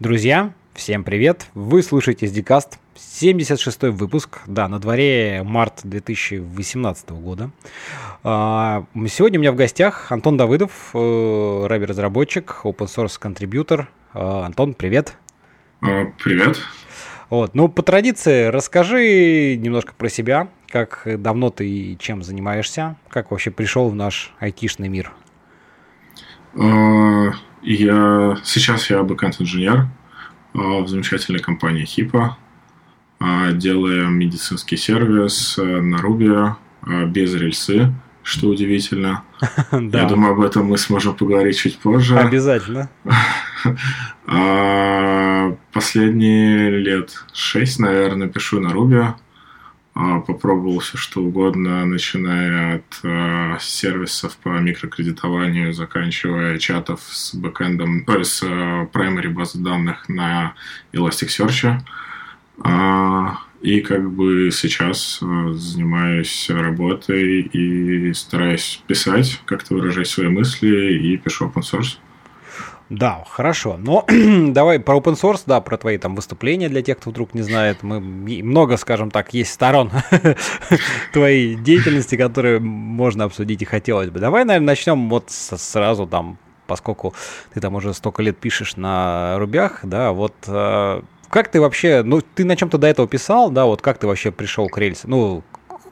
Друзья, всем привет! Вы слушаете SDCast, 76 выпуск, да, на дворе март 2018 года. А, сегодня у меня в гостях Антон Давыдов, э, рэби-разработчик, open source контрибьютор. А, Антон, привет! А, привет! Вот, ну, по традиции, расскажи немножко про себя, как давно ты и чем занимаешься, как вообще пришел в наш айтишный мир. Я сейчас я бэкэнд-инженер в замечательной компании HIPA. Делаем медицинский сервис э, на Ruby э, без рельсы, что удивительно. Я думаю, об этом мы сможем поговорить чуть позже. Обязательно. Последние лет шесть, наверное, пишу на Ruby. А, попробовал все что угодно, начиная от э, сервисов по микрокредитованию, заканчивая чатов с бэкэндом, то есть с primary базы данных на Elasticsearch. И как бы сейчас занимаюсь работой и стараюсь писать, как-то выражать свои мысли и пишу open source. Да, хорошо. Но давай про open source, да, про твои там выступления для тех, кто вдруг не знает. Мы много, скажем так, есть сторон твоей деятельности, которые можно обсудить и хотелось бы. Давай, наверное, начнем вот сразу там, поскольку ты там уже столько лет пишешь на рубях, да, вот э, как ты вообще, ну, ты на чем-то до этого писал, да, вот как ты вообще пришел к рельсу, ну,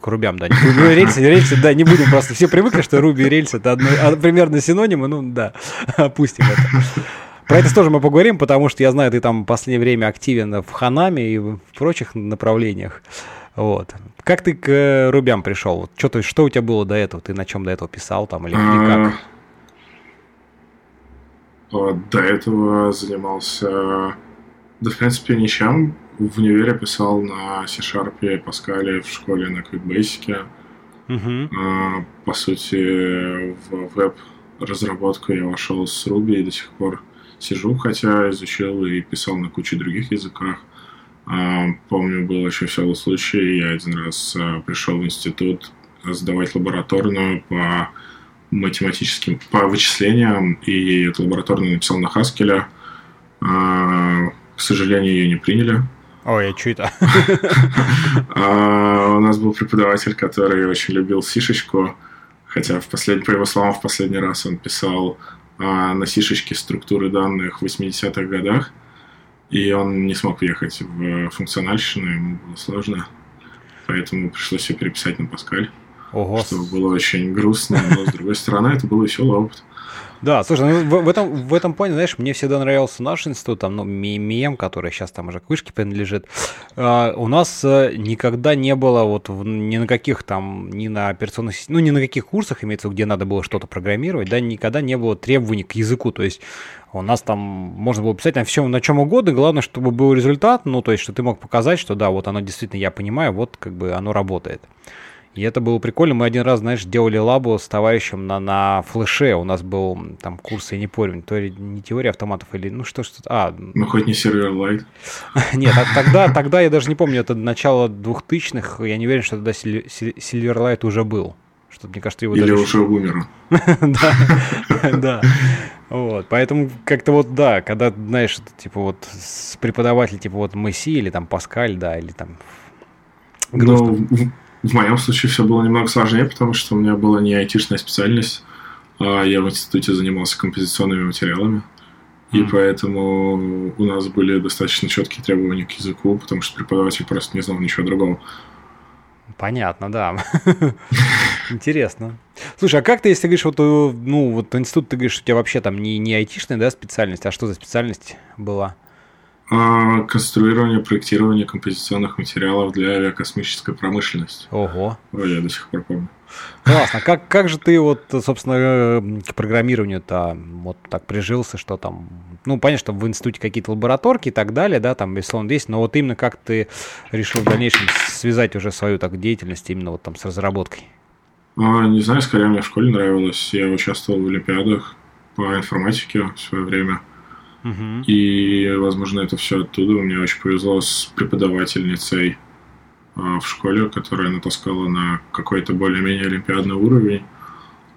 к рубям, да. Ну, рельсы, рельсы, да, не будем просто. Все привыкли, что руби и рельсы это одно, а, примерно синонимы, ну да, опустим это. Про это тоже мы поговорим, потому что я знаю, ты там в последнее время активен в Ханаме и в прочих направлениях. Вот. Как ты к э, рубям пришел? Вот что, что у тебя было до этого? Ты на чем до этого писал там или, или как? До этого занимался, да, в принципе, ничем в универе писал на C-Sharp и Pascal в школе на QuickBasic. Uh-huh. А, по сути, в веб-разработку я вошел с Ruby и до сих пор сижу, хотя изучил и писал на куче других языках. А, помню, был еще веселый случай, я один раз а, пришел в институт сдавать лабораторную по математическим, по вычислениям, и эту лабораторную написал на Haskell. А, к сожалению, ее не приняли. Ой, а что это? А, у нас был преподаватель, который очень любил сишечку, хотя, в послед... по его словам, в последний раз он писал а, на сишечке структуры данных в 80-х годах, и он не смог въехать в функциональщину, ему было сложно, поэтому пришлось все переписать на Паскаль. Ого. Что было очень грустно, но, с другой стороны, это был веселый опыт. Да, слушай, ну, в, в, этом, в этом плане, знаешь, мне всегда нравился наш институт, там, ну, МИЭМ, который сейчас там уже к вышке принадлежит. А, у нас а, никогда не было вот в, ни на каких там, ни на операционных, ну, ни на каких курсах, имеется, где надо было что-то программировать, да, никогда не было требований к языку, то есть у нас там можно было писать на всем, на чем угодно, главное, чтобы был результат, ну, то есть, что ты мог показать, что да, вот оно действительно, я понимаю, вот как бы оно работает. И это было прикольно. Мы один раз, знаешь, делали лабу с товарищем на, на флеше. У нас был там курс, я не помню, то ли не теория автоматов или ну что что-то. А, ну хоть не сервер лайт. Нет, а тогда, тогда я даже не помню, это начало двухтысячных. Я не уверен, что тогда Silverlight уже был. Что мне кажется, его Или даже... уже умер. Да, да. Вот, поэтому как-то вот, да, когда, знаешь, типа вот с преподавателем, типа вот Месси или там Паскаль, да, или там грустно. В моем случае все было немного сложнее, потому что у меня была не айтишная специальность, а я в институте занимался композиционными материалами. И mm. поэтому у нас были достаточно четкие требования к языку, потому что преподаватель просто не знал ничего другого. Понятно, да. Интересно. Слушай, а как ты, если говоришь, вот, э, ну, вот институт, ты говоришь, у тебя вообще там не, не айтишная, да, специальность, а что за специальность была? А, конструирование, проектирование композиционных материалов для авиакосмической промышленности. Ого. Ой, я до сих пор помню. Классно. Как, как же ты вот, собственно, к программированию-то вот так прижился, что там, ну, понятно, что в институте какие-то лабораторки и так далее, да, там, безусловно, есть, но вот именно как ты решил в дальнейшем связать уже свою так деятельность именно вот там с разработкой? А, не знаю, скорее мне в школе нравилось. Я участвовал в олимпиадах по информатике в свое время. И, возможно, это все оттуда. Мне очень повезло с преподавательницей а, в школе, которая натаскала на какой-то более-менее олимпиадный уровень.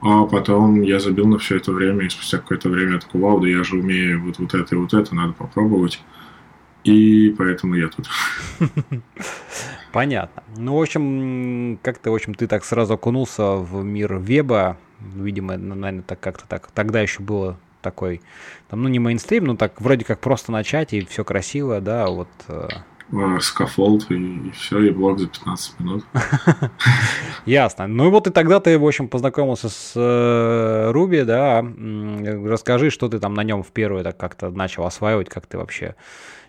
А потом я забил на все это время, и спустя какое-то время я такой, вау, да я же умею вот, вот это и вот это, надо попробовать. И поэтому я тут. Понятно. Ну, в общем, как-то, в общем, ты так сразу окунулся в мир веба. Видимо, наверное, так как-то так. Тогда еще было такой, там, ну, не мейнстрим, но так вроде как просто начать, и все красиво, да, вот. Э. Scaffold, и, и все, и блок за 15 минут. Ясно. Ну и вот и тогда ты, в общем, познакомился с Ruby, э, да. Расскажи, что ты там на нем в первую так как-то начал осваивать, как ты вообще,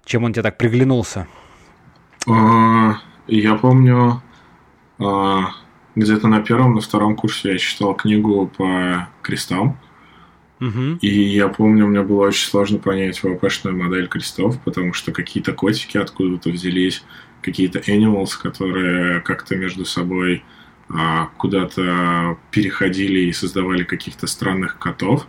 чем он тебе так приглянулся? А, я помню, а, где-то на первом, на втором курсе я читал книгу по крестам. Угу. И я помню, мне было очень сложно понять ВПшную модель крестов, потому что какие-то котики откуда-то взялись, какие-то animals, которые как-то между собой а, куда-то переходили и создавали каких-то странных котов.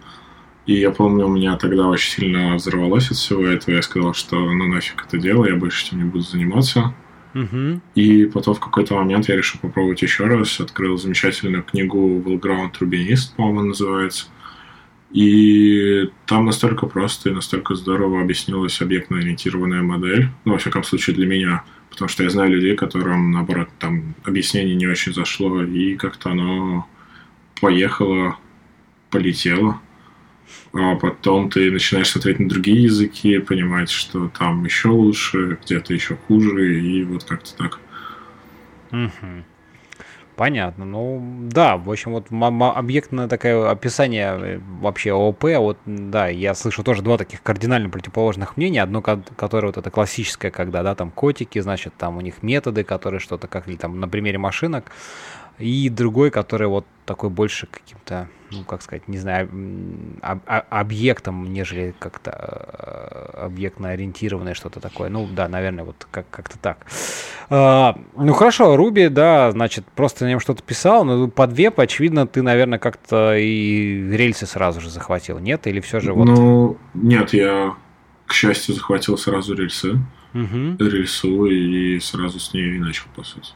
И я помню, у меня тогда очень сильно взорвалось от всего этого. Я сказал, что ну нафиг это дело, я больше этим не буду заниматься. Угу. И потом в какой-то момент я решил попробовать еще раз. Открыл замечательную книгу Valground Рубинист, по-моему, называется. И там настолько просто и настолько здорово объяснилась объектно-ориентированная модель. Ну, во всяком случае, для меня. Потому что я знаю людей, которым, наоборот, там объяснение не очень зашло, и как-то оно поехало, полетело. А потом ты начинаешь смотреть на другие языки, понимать, что там еще лучше, где-то еще хуже, и вот как-то так. Угу. Понятно. Ну, да, в общем, вот объектное такое описание э, вообще ООП, вот, да, я слышу тоже два таких кардинально противоположных мнения. Одно, которое вот это классическое, когда, да, там котики, значит, там у них методы, которые что-то, как или там на примере машинок, и другой, который вот такой больше каким-то, ну, как сказать, не знаю, об, объектом, нежели как-то э, объектно ориентированное что-то такое. Ну, да, наверное, вот как- как-то так. А, ну, хорошо, Руби, да, значит, просто на нем что-то писал, но под веб, очевидно, ты, наверное, как-то и рельсы сразу же захватил, нет? Или все же вот... Ну, нет, я, к счастью, захватил сразу рельсы, угу. рельсу и сразу с ней начал, по сути.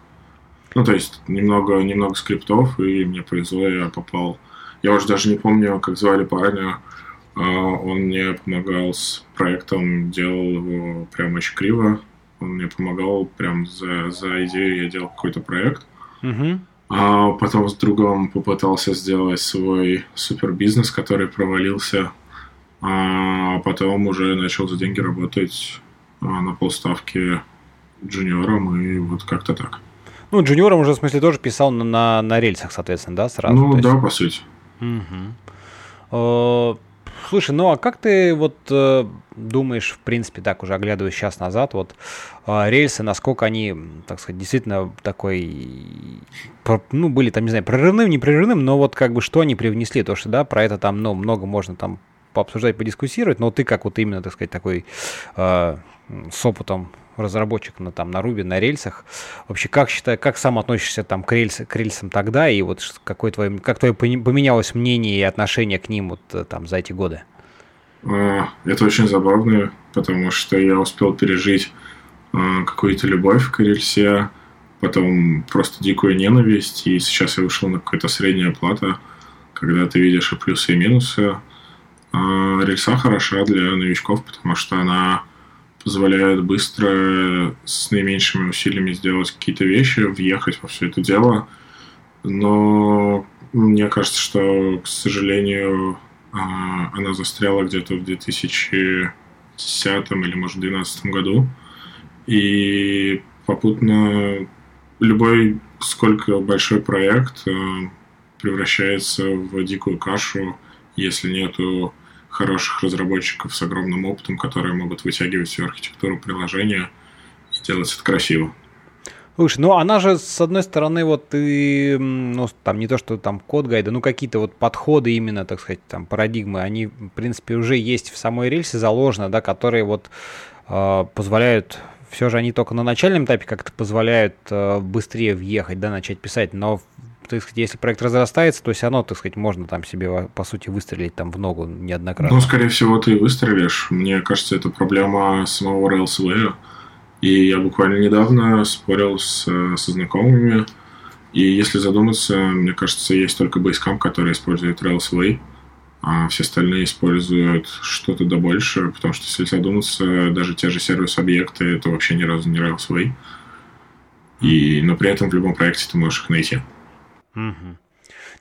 Ну, то есть немного, немного скриптов, и мне повезло, я попал. Я уже даже не помню, как звали парня. А, он мне помогал с проектом, делал его прям очень криво. Он мне помогал прям за, за идею, я делал какой-то проект. Угу. А потом с другом попытался сделать свой супер бизнес, который провалился. А потом уже начал за деньги работать а, на полставки джуниором, и вот как-то так. Ну, джуниором уже, в смысле, тоже писал на, на, на рельсах, соответственно, да, сразу? Ну, да, по сути. Угу. Слушай, ну а как ты вот э, думаешь, в принципе, так уже оглядываясь сейчас назад, вот э, рельсы, насколько они, так сказать, действительно такой, ну, были там, не знаю, прорывным, не прорывным, но вот как бы что они привнесли, то что, да, про это там, ну, много можно там пообсуждать, подискуссировать, но ты как вот именно, так сказать, такой э, с опытом разработчик на, там, на Ruby, на рельсах. Вообще, как считай, как сам относишься там к, рельс, к рельсам тогда, и вот какое твое, как твое поменялось мнение и отношение к ним вот э, там за эти годы? А, это очень забавно, потому что я успел пережить а, какую-то любовь к рельсе, потом просто дикую ненависть, и сейчас я вышел на какую-то среднюю плату, когда ты видишь и плюсы, и минусы. Рельса хороша для новичков, потому что она позволяет быстро с наименьшими усилиями сделать какие-то вещи, въехать во все это дело. Но мне кажется, что, к сожалению, а, она застряла где-то в 2010 или, может, 2012 году. И попутно любой, сколько большой проект а, превращается в дикую кашу, если нету хороших разработчиков с огромным опытом, которые могут вытягивать всю архитектуру приложения и делать это красиво. Слушай, ну она же, с одной стороны, вот и, ну, там не то, что там код гайда, ну, какие-то вот подходы именно, так сказать, там, парадигмы, они, в принципе, уже есть в самой рельсе заложено, да, которые вот э, позволяют, все же они только на начальном этапе как-то позволяют э, быстрее въехать, да, начать писать, но так сказать, если проект разрастается, то все равно, так сказать, можно там себе, по сути, выстрелить там в ногу неоднократно. Ну, скорее всего, ты выстрелишь. Мне кажется, это проблема самого Railsway. И я буквально недавно спорил с, со знакомыми, И если задуматься, мне кажется, есть только Basecamp, который использует Railsway, а все остальные используют что-то да больше, потому что если задуматься, даже те же сервис-объекты, это вообще ни разу не Railsway. И, но при этом в любом проекте ты можешь их найти. Угу.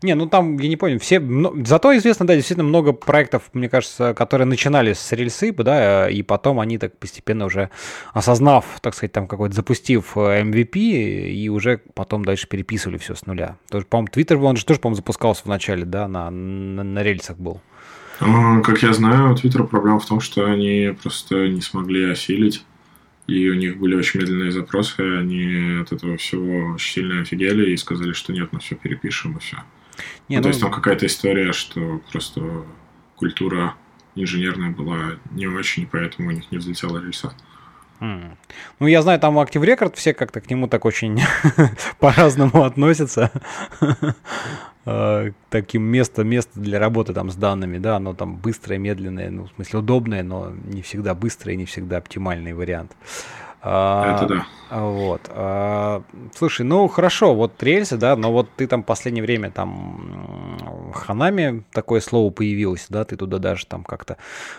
Не, ну там, я не понял, все... Зато известно, да, действительно много проектов, мне кажется, которые начинали с рельсы, да, и потом они так постепенно уже осознав, так сказать, там какой-то, запустив MVP, э, и уже потом дальше переписывали все с нуля. Тоже, по-моему, Twitter, он же тоже, по-моему, запускался в начале, да, на, на, на рельсах был. А, как я знаю, у Twitter проблема в том, что они просто не смогли осилить и у них были очень медленные запросы, они от этого всего очень сильно офигели и сказали, что нет, мы все перепишем и все. Не, ну, ну, то есть там какая-то история, что просто культура инженерная была не очень, поэтому у них не взлетела рельса. Mm. Ну, я знаю, там Active Record все как-то к нему так очень по-разному относятся. А, таким место, место для работы там с данными, да, оно там быстрое, медленное, ну, в смысле удобное, но не всегда быстрое, не всегда оптимальный вариант. А, Это да. Вот. А, слушай, ну хорошо, вот рельсы, да, но вот ты там в последнее время там Ханами такое слово появилось, да, ты туда даже там как-то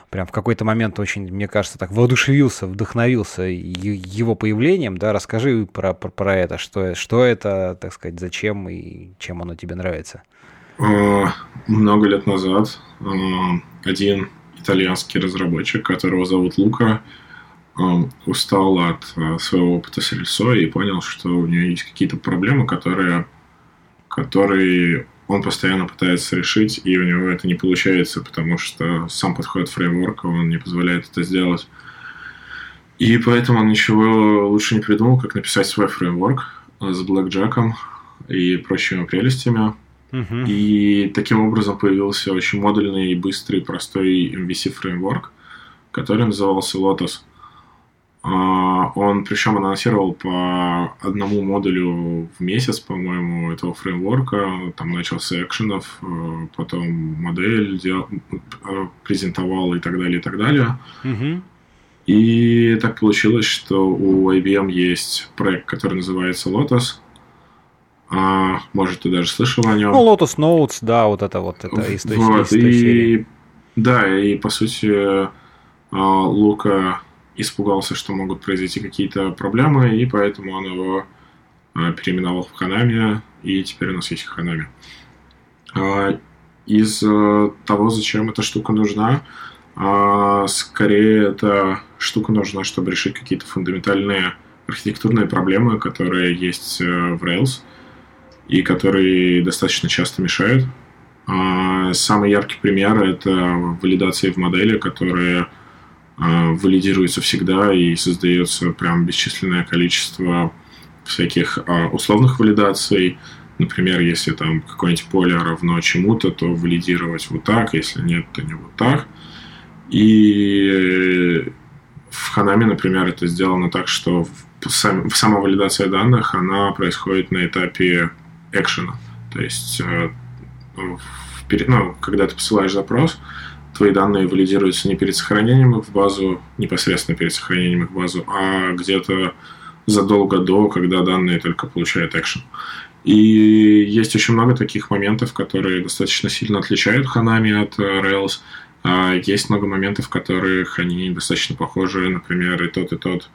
прям в какой-то момент очень, мне кажется, так воодушевился, вдохновился его появлением, да, расскажи про, про, про это, что, что это, так сказать, зачем и чем оно тебе нравится. А, много лет назад один итальянский разработчик, которого зовут Лука, устал от э, своего опыта с рельсой и понял, что у нее есть какие-то проблемы, которые, которые он постоянно пытается решить, и у него это не получается, потому что сам подход фреймворка, он не позволяет это сделать. И поэтому он ничего лучше не придумал, как написать свой фреймворк с блэкджеком и прочими прелестями. Uh-huh. И таким образом появился очень модульный, быстрый, простой MVC фреймворк, который назывался Lotus. А, он причем анонсировал по одному модулю в месяц, по-моему, этого фреймворка. Там начался экшенов, э, потом модель дел... Э, презентовал и так далее, и так далее. Угу. И так получилось, что у IBM есть проект, который называется Lotus. А, может, ты даже слышал о нем. Ну, Lotus Notes, да, вот это вот, это из той, вот, из той и... серии. Да, и по сути а, Лука испугался, что могут произойти какие-то проблемы, и поэтому он его а, переименовал в Ханами, и теперь у нас есть Ханами. А, из э, того, зачем эта штука нужна, а, скорее эта штука нужна, чтобы решить какие-то фундаментальные архитектурные проблемы, которые есть э, в Rails и которые достаточно часто мешают. Самый яркий пример — это валидации в модели, которые а, валидируется всегда и создается прям бесчисленное количество всяких а, условных валидаций. Например, если там какое-нибудь поле равно чему-то, то валидировать вот так, если нет, то не вот так. И в Ханаме, например, это сделано так, что сама валидация данных, она происходит на этапе экшена. То есть, э, ну, когда ты посылаешь запрос, твои данные валидируются не перед сохранением их в базу, непосредственно перед сохранением их в базу, а где-то задолго до, когда данные только получают экшен. И есть очень много таких моментов, которые достаточно сильно отличают Ханами от э, Rails. А есть много моментов, в которых они достаточно похожи. Например, и тот, и тот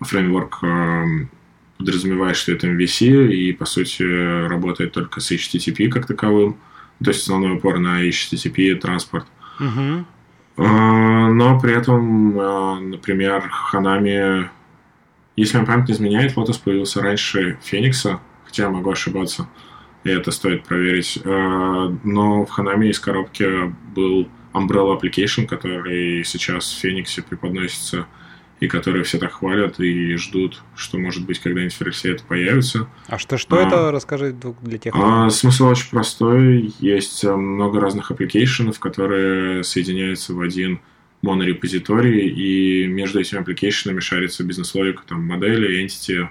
фреймворк эм, подразумевает, что это MVC, и, по сути, работает только с HTTP как таковым. То есть основной упор на HTTP транспорт. Угу. Но при этом, а, например, Ханами, если мне память не изменяет, Lotus появился раньше Феникса, хотя я могу ошибаться, и это стоит проверить. А, но в Hanami из коробки был Umbrella Application, который сейчас в Фениксе преподносится и которые все так хвалят и ждут, что, может быть, когда-нибудь это появится. А что, что а, это, расскажи для тех, кто... А, смысл очень простой. Есть э, много разных application ов, которые соединяются в один монорепозиторий, и между этими application ами шарится бизнес-логика, там, модели, entity,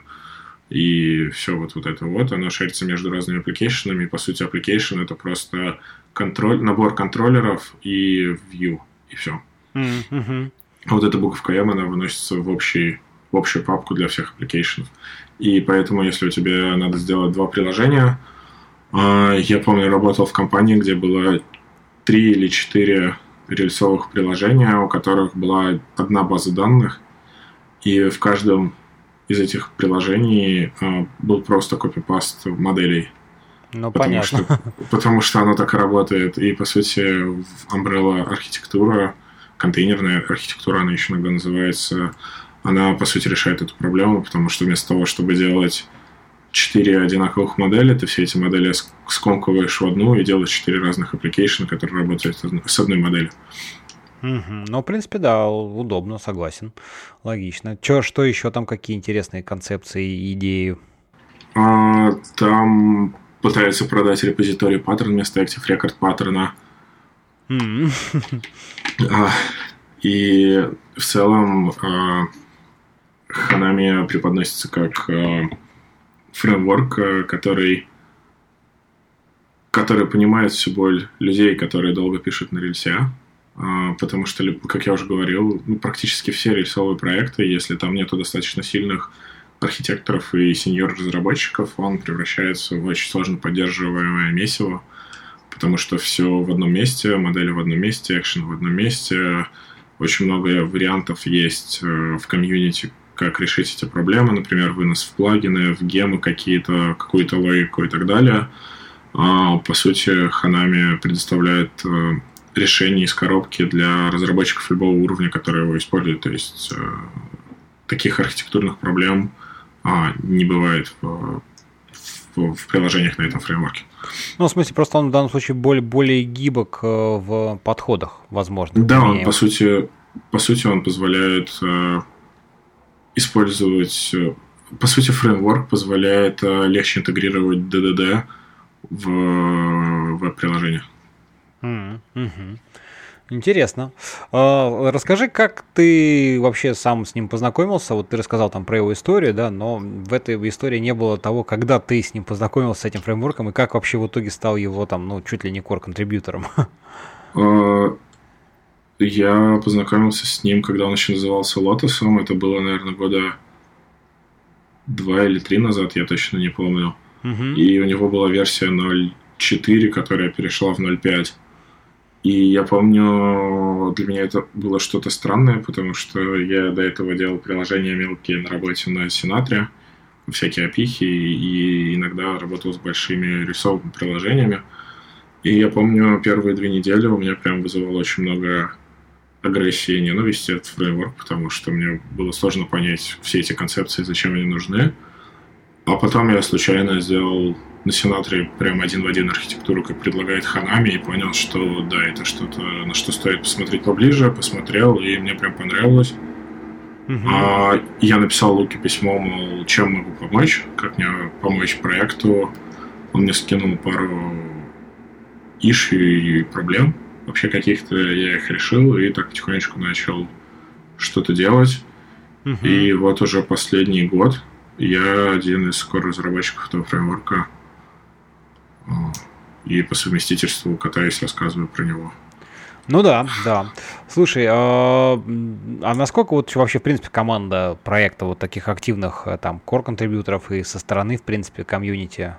и все вот, вот это вот, оно шарится между разными application ами, по сути, application это просто контроль, набор контроллеров и view, и все. Mm-hmm. Вот эта буковка M, она выносится в общий, в общую папку для всех applications. И поэтому, если у тебя надо сделать два приложения, а, я помню, работал в компании, где было три или четыре рельсовых приложения, у которых была одна база данных, и в каждом из этих приложений а, был просто копипаст моделей. Ну, потому понятно. Что, потому что оно так и работает. И, по сути, Umbrella архитектура, контейнерная архитектура, она еще иногда называется, она, по сути, решает эту проблему, потому что вместо того, чтобы делать четыре одинаковых модели, ты все эти модели скомкиваешь в одну и делаешь четыре разных application, которые работают с одной моделью. Угу. Ну, в принципе, да, удобно, согласен. Логично. Чё, что еще там, какие интересные концепции и идеи? А, там пытаются продать репозиторий паттерн вместо Active Record паттерна. А, и в целом Hanami преподносится как а, фреймворк, а, который который понимает всю боль людей, которые долго пишут на рельсе, потому что, как я уже говорил, ну, практически все рельсовые проекты, если там нету достаточно сильных архитекторов и сеньор-разработчиков, он превращается в очень сложно поддерживаемое месиво, потому что все в одном месте, модели в одном месте, экшен в одном месте, очень много вариантов есть э, в комьюнити, как решить эти проблемы, например, вынос в плагины, в гемы какие-то, какую-то логику и так далее. А, по сути, Hanami предоставляет э, решение из коробки для разработчиков любого уровня, которые его используют. То есть э, таких архитектурных проблем а, не бывает в, в, приложениях на этом фреймворке. Ну, в смысле, просто он в данном случае более, более гибок э, в подходах, возможно. Да, он, по сути, по сути, он позволяет э, использовать... Э, по сути, фреймворк позволяет э, легче интегрировать DDD в веб-приложениях. Mm-hmm. Интересно. А, расскажи, как ты вообще сам с ним познакомился? Вот ты рассказал там про его историю, да, но в этой истории не было того, когда ты с ним познакомился с этим фреймворком и как вообще в итоге стал его там, ну, чуть ли не core-контрибьютором. А, я познакомился с ним, когда он еще назывался Лотосом. Это было, наверное, года два или три назад, я точно не помню. И у него была версия 0.4, которая перешла в 0.5. И я помню, для меня это было что-то странное, потому что я до этого делал приложения мелкие на работе на Синатре, всякие опихи, и иногда работал с большими рисовыми приложениями. И я помню, первые две недели у меня прям вызывало очень много агрессии и ненависти этот фреймворк, потому что мне было сложно понять все эти концепции, зачем они нужны. А потом я случайно сделал на Сенатре прям один в один архитектуру, как предлагает Ханами, и понял, что да, это что-то, на что стоит посмотреть поближе, посмотрел, и мне прям понравилось. Uh-huh. А, я написал Луке письмо, мол, чем могу помочь, как мне помочь проекту. Он мне скинул пару ишью и проблем, вообще каких-то я их решил, и так потихонечку начал что-то делать. Uh-huh. И вот уже последний год я один из скоро-разработчиков этого фреймворка. И по совместительству катаюсь, рассказываю про него. Ну да, да. Слушай, а, а насколько вот вообще, в принципе, команда проекта вот таких активных э, там core-контрибьюторов и со стороны, в принципе, комьюнити?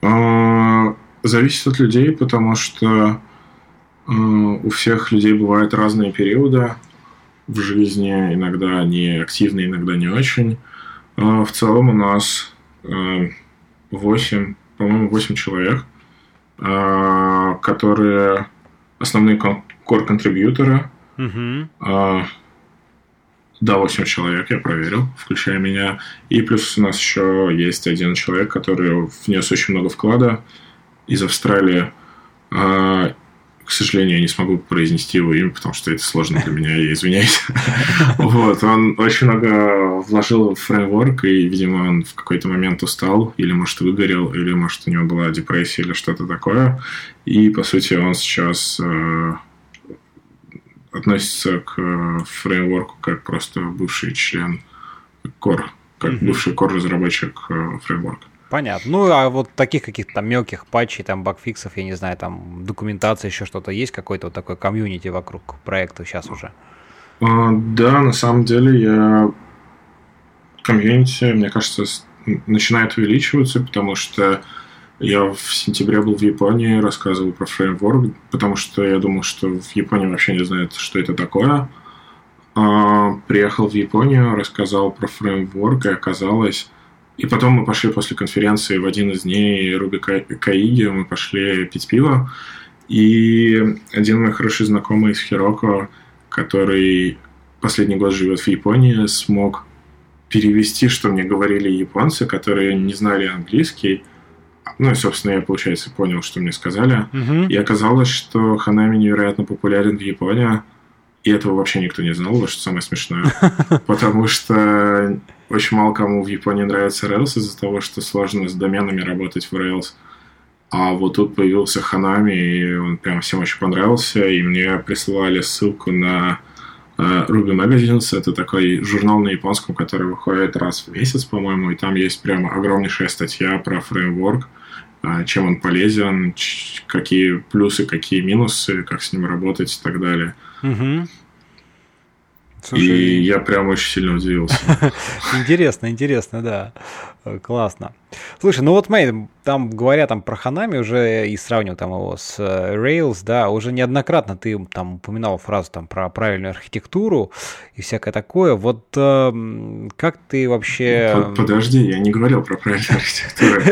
А, зависит от людей, потому что а, у всех людей бывают разные периоды в жизни. Иногда они активны, иногда не очень. В целом у нас 8, а, по-моему, 8 человек, которые основные core-контрибьюторы. Угу. Да, 8 человек, я проверил, включая меня. И плюс у нас еще есть один человек, который внес очень много вклада из Австралии к сожалению, я не смогу произнести его имя, потому что это сложно для меня, я извиняюсь. Вот, он очень много вложил в фреймворк, и, видимо, он в какой-то момент устал, или, может, выгорел, или, может, у него была депрессия или что-то такое. И, по сути, он сейчас э, относится к фреймворку как просто бывший член Core, как бывший Core-разработчик э, фреймворка. Понятно. Ну, а вот таких каких-то там мелких патчей, там, багфиксов, я не знаю, там, документация, еще что-то, есть какой-то вот такой комьюнити вокруг проекта сейчас уже? А, да, на самом деле я комьюнити, мне кажется, начинает увеличиваться, потому что я в сентябре был в Японии, рассказывал про фреймворк, потому что я думал, что в Японии вообще не знают, что это такое. А, приехал в Японию, рассказал про фреймворк, и оказалось... И потом мы пошли после конференции в один из дней Руби Каиги, мы пошли пить пиво, и один мой хороший знакомый из Хироко, который последний год живет в Японии, смог перевести, что мне говорили японцы, которые не знали английский. Ну и, собственно, я, получается, понял, что мне сказали. Uh-huh. И оказалось, что Ханами невероятно популярен в Японии. И этого вообще никто не знал, что самое смешное. Потому что очень мало кому в Японии нравится Rails из-за того, что сложно с доменами работать в Rails. А вот тут появился Ханами, и он прям всем очень понравился, и мне присылали ссылку на uh, Ruby Magazines. Это такой журнал на японском, который выходит раз в месяц, по-моему, и там есть прямо огромнейшая статья про фреймворк, uh, чем он полезен, какие плюсы, какие минусы, как с ним работать и так далее. Угу. Слушай, и я прям очень сильно удивился. Интересно, интересно, да. Классно. Слушай, ну вот смотри, там говоря там про Ханами уже и сравнивал там его с э, Rails, да, уже неоднократно ты там упоминал фразу там про правильную архитектуру и всякое такое. Вот э, как ты вообще... Подожди, я не говорил про правильную архитектуру.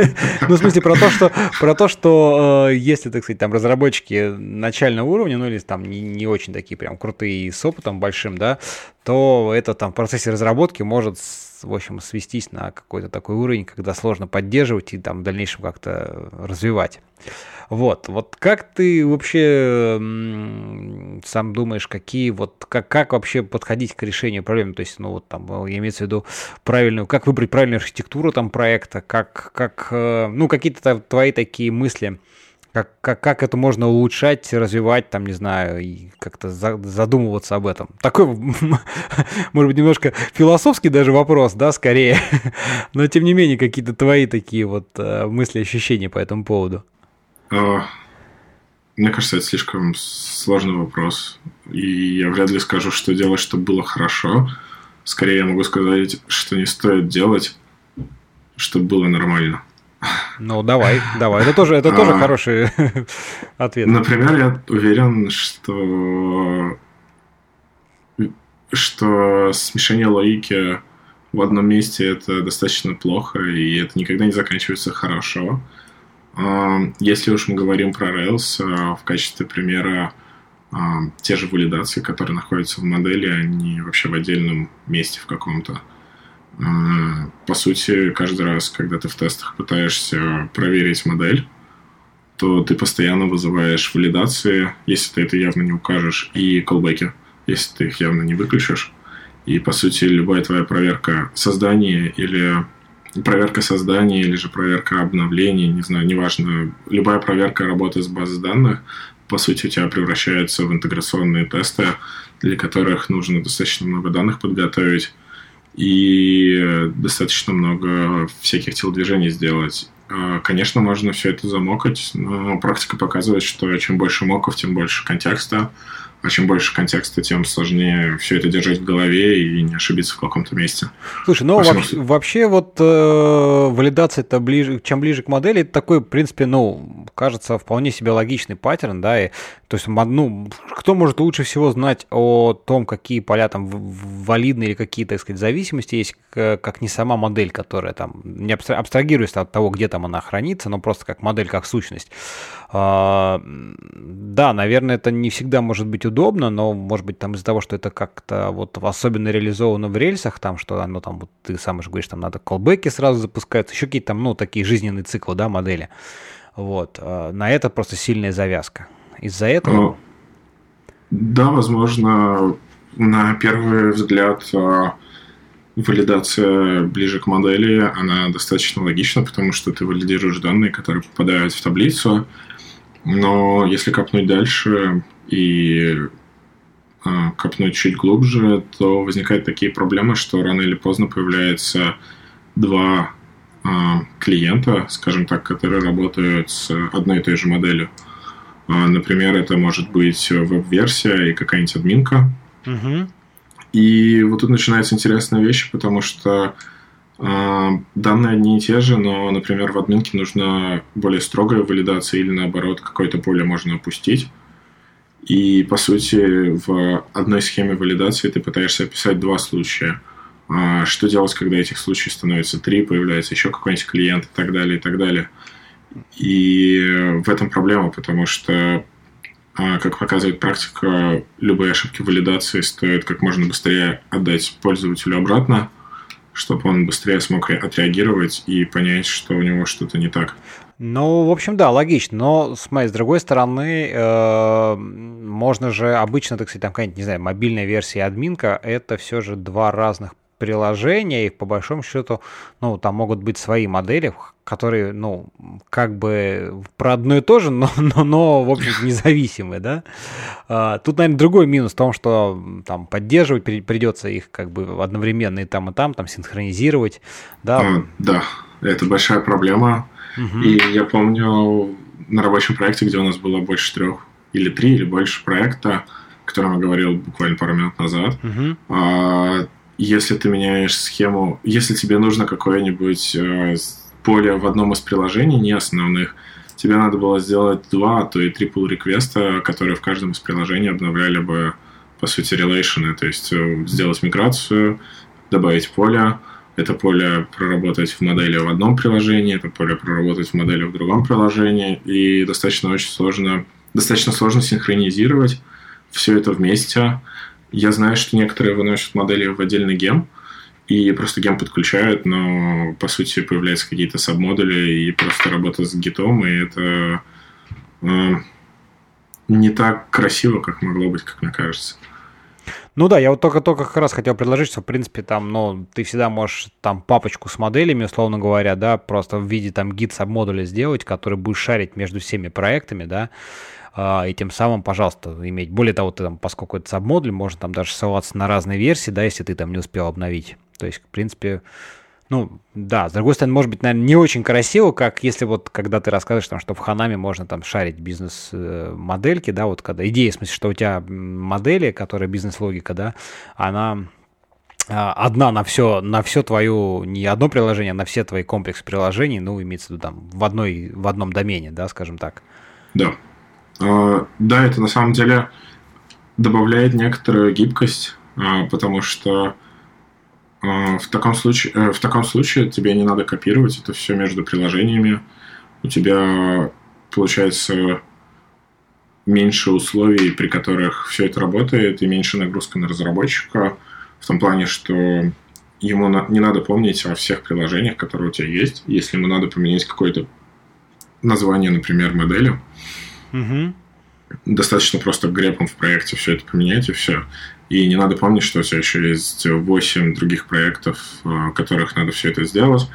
Ну, в смысле, про то, что, про то, что э, если, так сказать, там разработчики начального уровня, ну или там не, не очень такие прям крутые с опытом большим, да, то это там в процессе разработки может в общем, свестись на какой-то такой уровень, когда сложно поддерживать и там в дальнейшем как-то развивать. Вот, вот как ты вообще сам думаешь, какие вот, как, как вообще подходить к решению проблем, то есть, ну вот там, я имею в виду правильную, как выбрать правильную архитектуру там проекта, как, как, э, ну какие-то твои такие мысли, как, как, как это можно улучшать, развивать, там, не знаю, и как-то за, задумываться об этом. Такой, может быть, немножко философский даже вопрос, да, скорее. Но, тем не менее, какие-то твои такие вот э, мысли, ощущения по этому поводу. А, мне кажется, это слишком сложный вопрос. И я вряд ли скажу, что делать, чтобы было хорошо. Скорее, я могу сказать, что не стоит делать, чтобы было нормально. Ну, давай, давай. Это тоже, это тоже а, хороший ответ. Например, я уверен, что что смешение логики в одном месте это достаточно плохо, и это никогда не заканчивается хорошо. А, если уж мы говорим про Rails, а, в качестве примера те же валидации, которые находятся в модели, они вообще в отдельном месте в каком-то. По сути, каждый раз, когда ты в тестах пытаешься проверить модель, то ты постоянно вызываешь валидации, если ты это явно не укажешь, и колбеки, если ты их явно не выключишь. И, по сути, любая твоя проверка создания или проверка создания или же проверка обновлений, не знаю, неважно, любая проверка работы с базой данных, по сути, у тебя превращается в интеграционные тесты, для которых нужно достаточно много данных подготовить и достаточно много всяких телодвижений сделать. А, конечно, можно все это замокать, но практика показывает, что чем больше моков, тем больше контекста, а чем больше контекста, тем сложнее все это держать в голове и не ошибиться в каком-то месте. Слушай, ну вообще, вообще вот э, валидация это ближе, чем ближе к модели, это такой, в принципе, ну, кажется, вполне себе логичный паттерн, да, и то есть, ну, кто может лучше всего знать о том, какие поля там валидны или какие, так сказать, зависимости есть, как не сама модель, которая там, не абстрагируясь от того, где там она хранится, но просто как модель, как сущность. А, да, наверное, это не всегда может быть удобно, но, может быть, там из-за того, что это как-то вот особенно реализовано в рельсах, там, что оно там, вот ты сам же говоришь, там надо колбеки сразу запускать, еще какие-то там, ну, такие жизненные циклы, да, модели. Вот. А, на это просто сильная завязка из-за этого? Да, возможно, на первый взгляд а, валидация ближе к модели, она достаточно логична, потому что ты валидируешь данные, которые попадают в таблицу. Но если копнуть дальше и копнуть чуть глубже, то возникают такие проблемы, что рано или поздно появляется два клиента, скажем так, которые работают с одной и той же моделью. А, например, это может быть веб-версия и какая-нибудь админка. Угу. И вот тут начинается интересная вещь, потому что А, данные одни и те же, но, например, в админке нужна более строгая валидация или, наоборот, какое-то поле можно опустить. И, по сути, в одной схеме валидации ты пытаешься описать два случая. А, что делать, когда этих случаев становится три, появляется еще какой-нибудь клиент и так далее, и так далее. И в этом проблема, потому что, а, как показывает практика, любые ошибки валидации стоит как можно быстрее отдать пользователю обратно, чтобы он быстрее смог отреагировать и понять, что у него что-то не так. Ну, в общем, да, логично. Но, смотри, с другой стороны, э, можно же обычно, так сказать, там какая-нибудь, не знаю, мобильная версия админка, это все же два разных приложения, и по большому счету, ну, там могут быть свои модели, которые, ну, как бы про одно и то же, но, но, но в общем, независимые, да. А, тут, наверное, другой минус в том, что там поддерживать придется их как бы одновременно и там, и там, там синхронизировать, да. А, да, это большая проблема. Угу. И я помню на рабочем проекте, где у нас было больше трех или три или больше проекта, о котором я говорил буквально пару минут назад, угу. а, если ты меняешь схему, если тебе нужно какое-нибудь э, поле в одном из приложений, не основных, тебе надо было сделать два, а то и три pull реквеста которые в каждом из приложений обновляли бы, по сути, релейшены, то есть э, сделать миграцию, добавить поле, это поле проработать в модели в одном приложении, это поле проработать в модели в другом приложении, и достаточно очень сложно, достаточно сложно синхронизировать все это вместе, я знаю, что некоторые выносят модели в отдельный гем, и просто гем подключают, но по сути появляются какие-то сабмодули и просто работа с гитом, и это э, не так красиво, как могло быть, как мне кажется. Ну да, я вот только-только как раз хотел предложить, что, в принципе, там, ну, ты всегда можешь там папочку с моделями, условно говоря, да, просто в виде там гид сабмодуля сделать, который будет шарить между всеми проектами, да, и тем самым, пожалуйста, иметь. Более того, ты там, поскольку это сабмодуль, можно там даже ссылаться на разные версии, да, если ты там не успел обновить. То есть, в принципе, ну, да, с другой стороны, может быть, наверное, не очень красиво, как если вот, когда ты рассказываешь, там, что в Ханаме можно там шарить бизнес-модельки, да, вот когда идея, в смысле, что у тебя модели, которая бизнес-логика, да, она а, одна на все, на все твою, не одно приложение, а на все твои комплексы приложений, ну, имеется в виду там в, одной, в одном домене, да, скажем так. Да, а, да, это на самом деле добавляет некоторую гибкость, а, потому что а, в таком случае, э, в таком случае тебе не надо копировать это все между приложениями. У тебя получается меньше условий, при которых все это работает, и меньше нагрузка на разработчика в том плане, что ему не надо помнить о всех приложениях, которые у тебя есть. Если ему надо поменять какое-то название, например, модели, Угу. Достаточно просто грепом в проекте все это поменять и все. И не надо помнить, что у тебя еще есть 8 других проектов, в которых надо все это сделать.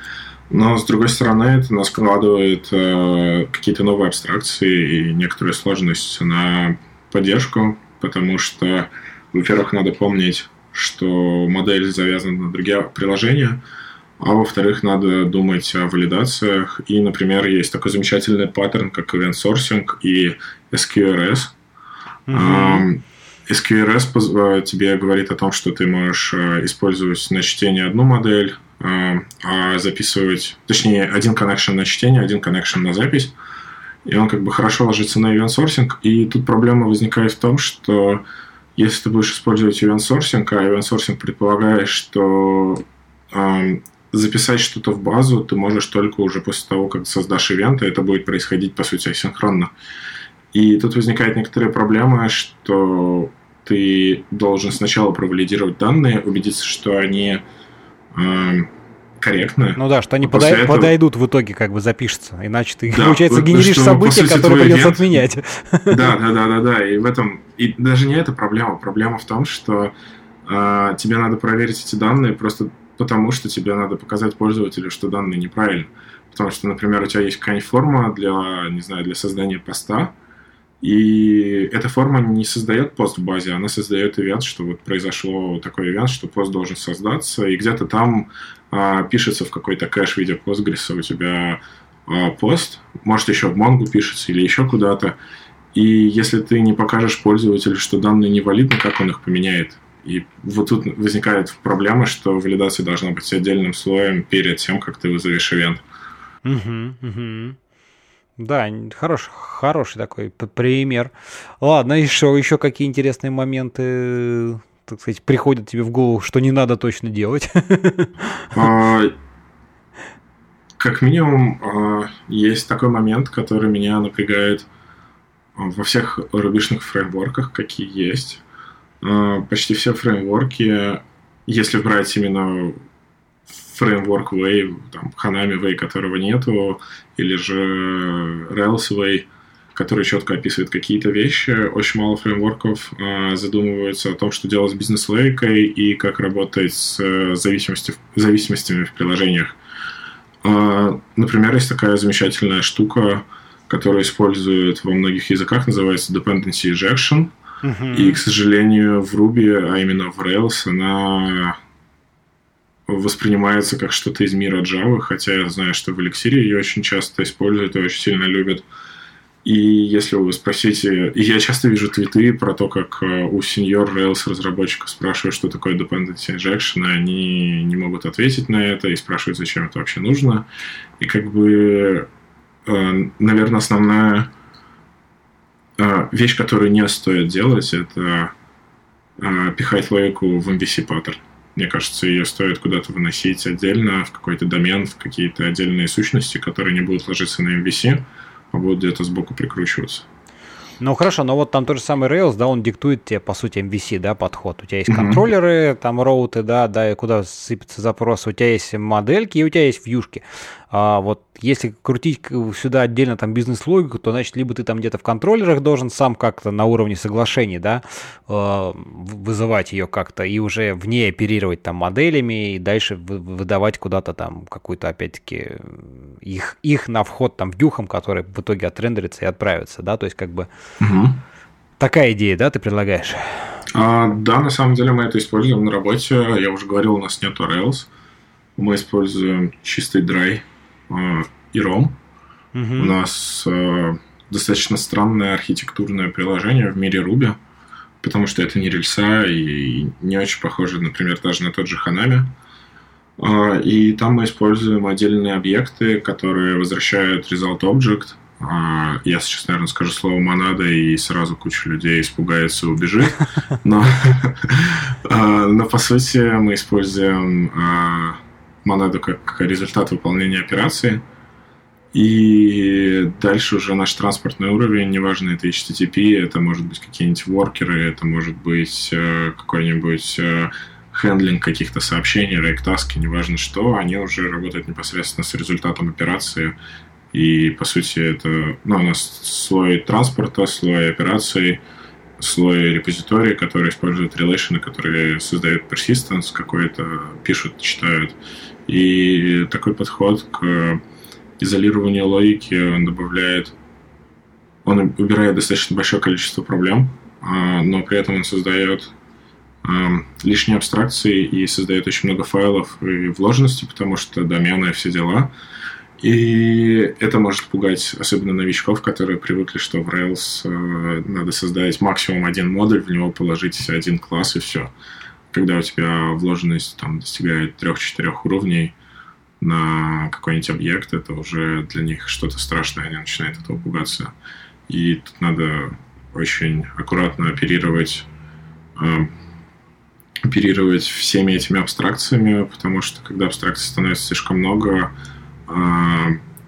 Но, с другой стороны, это нас складывает э, какие-то новые абстракции и некоторую сложность на поддержку, потому что, во-первых, надо помнить, что модель завязана на другие приложения, а во-вторых, надо думать о валидациях. И, например, есть такой замечательный паттерн, как event sourcing и SQRS. Угу. SQRS тебе говорит о том, что ты можешь э, использовать на чтение одну модель, а записывать, точнее, один connection на чтение, один connection на запись. И он как бы хорошо ложится на event sourcing. И тут проблема возникает в том, что если ты будешь использовать event sourcing, а event sourcing предполагает, что записать что-то в базу ты можешь только уже после того, как создашь ивент, и это будет происходить, по сути, асинхронно. И тут возникает некоторая проблема, что ты должен сначала провалидировать данные, убедиться, что они э, корректны. Ну да, что они подай, этого... подойдут в итоге, как бы запишутся. Иначе ты, да, получается, генеришь события, которые придется ивент... отменять. Да, да, да, да, да. И в этом. И даже не эта проблема. Проблема в том, что э, тебе надо проверить эти данные просто потому что тебе надо показать пользователю, что данные неправильны. Потому что, например, у тебя есть какая-нибудь форма для, не знаю, для создания поста, и эта форма не создает пост в базе, она создает ивент, что вот произошло такой ивент, что пост должен создаться, и где-то там а, пишется в какой-то кэш в виде Postgres у тебя а, пост, может еще в Mongo пишется или еще куда-то, и если ты не покажешь пользователю, что данные невалидны, как он их поменяет? И вот тут возникает проблема, что валидация должна быть отдельным слоем перед тем, как ты вызовешь ивент. Угу, угу. Да, хороший, хороший такой пример. Ладно, еще, еще какие интересные моменты, так сказать, приходят тебе в голову, что не надо точно делать? А, как минимум, а, есть такой момент, который меня напрягает во всех рубишных фреймворках, какие есть. А, почти все фреймворки, если брать именно фреймворк Way, там, Hanami Way, которого нету, или же Rails Way, который четко описывает какие-то вещи. Очень мало фреймворков э, задумываются о том, что делать с бизнес-логикой и как работать с э, зависимостями в приложениях. Э, например, есть такая замечательная штука, которую используют во многих языках, называется Dependency Injection. Uh-huh. И, к сожалению, в Ruby, а именно в Rails, она воспринимается как что-то из мира Java, хотя я знаю, что в Elixir ее очень часто используют и очень сильно любят. И если вы спросите... Я часто вижу твиты про то, как э, у сеньор Rails разработчиков спрашивают, что такое dependency injection, и они не могут ответить на это и спрашивают, зачем это вообще нужно. И как бы, э, наверное, основная вещь, которую не стоит делать, это пихать логику в MVC паттерн. Мне кажется, ее стоит куда-то выносить отдельно в какой-то домен, в какие-то отдельные сущности, которые не будут ложиться на MVC, а будут где-то сбоку прикручиваться. Ну хорошо, но вот там тот же самый Rails, да, он диктует тебе, по сути, MVC, да, подход. У тебя есть mm-hmm. контроллеры, там роуты, да, да, и куда сыпятся запросы, у тебя есть модельки и у тебя есть вьюшки. А вот если крутить сюда отдельно там бизнес-логику, то значит либо ты там где-то в контроллерах должен сам как-то на уровне соглашений, да, э, вызывать ее как-то и уже в ней оперировать там моделями и дальше выдавать куда-то там какую-то опять-таки их, их на вход там вьюхом, который в итоге отрендерится и отправится, да, то есть как бы угу. такая идея, да, ты предлагаешь? А, да, на самом деле мы это используем на работе. Я уже говорил, у нас нету Rails. Мы используем чистый драй Э, Иром. Угу. У нас э, достаточно странное архитектурное приложение в мире Ruby, потому что это не рельса и не очень похоже, например, даже на тот же. Э, и там мы используем отдельные объекты, которые возвращают result object. Э, я сейчас, наверное, скажу слово монада, и сразу куча людей испугается и убежит. Но, э, но по сути мы используем монаду как результат выполнения операции. И дальше уже наш транспортный уровень, неважно, это HTTP, это может быть какие-нибудь воркеры, это может быть э, какой-нибудь э, хендлинг каких-то сообщений, рейктаски, неважно что, они уже работают непосредственно с результатом операции. И, по сути, это ну, у нас слой транспорта, слой операций, слой репозитории, который использует релейшены, которые создают persistence какой-то, пишут, читают. И такой подход к изолированию логики он добавляет, он убирает достаточно большое количество проблем, а, но при этом он создает лишние абстракции и создает очень много файлов и вложенности, потому что домены, все дела. И это может пугать особенно новичков, которые привыкли, что в Rails э, надо создать максимум один модуль, в него положить один класс и все когда у тебя вложенность там достигает трех-четырех уровней на какой-нибудь объект, это уже для них что-то страшное, они начинают этого пугаться. И тут надо очень аккуратно оперировать э, оперировать всеми этими абстракциями, потому что когда абстракций становится слишком много, э,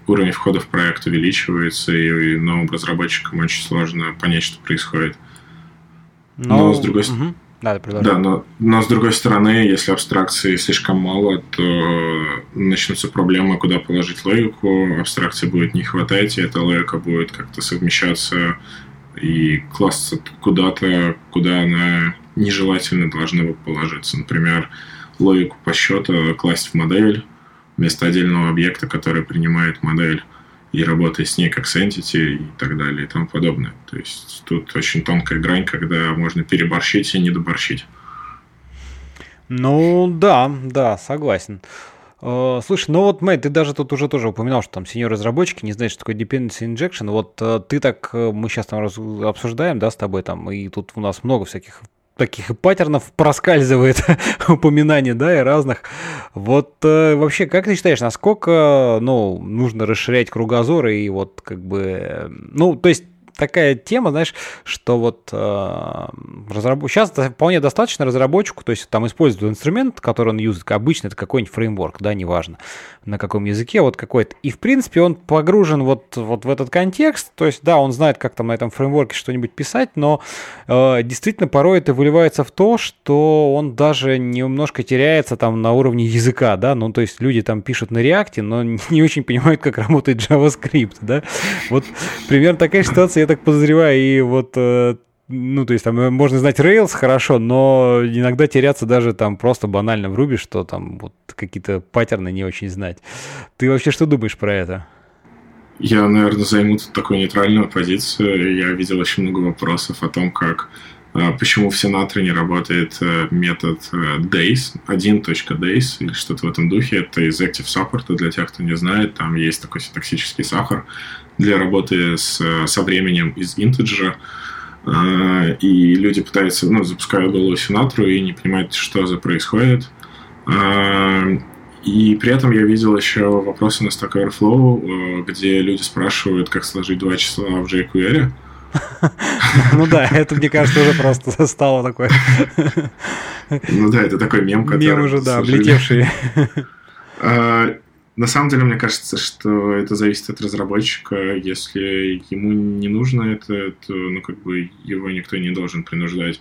уровень входа в проект увеличивается, и, и новым разработчикам очень сложно понять, что происходит. Но, Но с другой стороны... Угу. Да, да но, но с другой стороны, если абстракции слишком мало, то начнутся проблемы, куда положить логику, абстракции будет не хватать, и эта логика будет как-то совмещаться и класться куда-то, куда она нежелательно должна бы положиться. Например, логику по счету класть в модель вместо отдельного объекта, который принимает модель и работая с ней как с entity и так далее и тому подобное. То есть тут очень тонкая грань, когда можно переборщить и недоборщить. Ну да, да, согласен. Э, слушай, ну вот, Мэй, ты даже тут уже тоже упоминал, что там сеньор разработчики не знают, что такое dependency injection. Вот э, ты так, э, мы сейчас там обсуждаем, да, с тобой там, и тут у нас много всяких таких паттернов проскальзывает упоминание, да, и разных. Вот э, вообще, как ты считаешь, насколько, ну, нужно расширять кругозор и вот как бы, э, ну, то есть такая тема, знаешь, что вот э, разраб... сейчас вполне достаточно разработчику, то есть там использует инструмент, который он юзает, обычно это какой-нибудь фреймворк, да, неважно на каком языке, вот какой-то. И в принципе он погружен вот, вот в этот контекст, то есть да, он знает, как там на этом фреймворке что-нибудь писать, но э, действительно порой это выливается в то, что он даже немножко теряется там на уровне языка, да, ну то есть люди там пишут на реакте, но не очень понимают, как работает JavaScript, да. Вот примерно такая ситуация я так подозреваю, и вот э, ну, то есть там э, можно знать Rails хорошо, но иногда теряться даже там просто банально в Ruby, что там вот какие-то паттерны не очень знать. Ты вообще что думаешь про это? Я, наверное, займу тут такую нейтральную позицию. Я видел очень много вопросов о том, как э, почему в Сенаторе не работает метод days, 1.days или что-то в этом духе. Это из Active Support, для тех, кто не знает. Там есть такой токсический сахар, для работы с, со временем из интеджера. А, и люди пытаются, ну, запускают голову сенатору и не понимают, что за происходит. А, и при этом я видел еще вопросы на Stack Overflow, э, где люди спрашивают, как сложить два числа в jQuery. Ну да, это, мне кажется, уже просто стало такое. Ну да, это такой мем, который... Мем уже, да, облетевший. На самом деле, мне кажется, что это зависит от разработчика. Если ему не нужно это, то, ну, как бы, его никто не должен принуждать.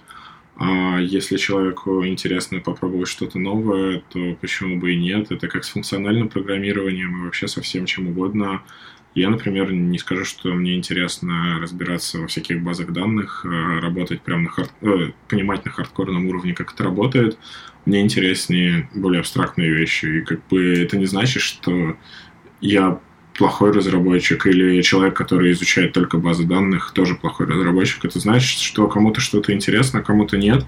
А если человеку интересно попробовать что-то новое, то почему бы и нет? Это как с функциональным программированием и вообще со всем чем угодно. Я, например, не скажу, что мне интересно разбираться во всяких базах данных, а работать прямо на хард... Э, понимать на хардкорном уровне, как это работает мне интереснее более абстрактные вещи. И как бы это не значит, что я плохой разработчик или человек, который изучает только базы данных, тоже плохой разработчик. Это значит, что кому-то что-то интересно, а кому-то нет.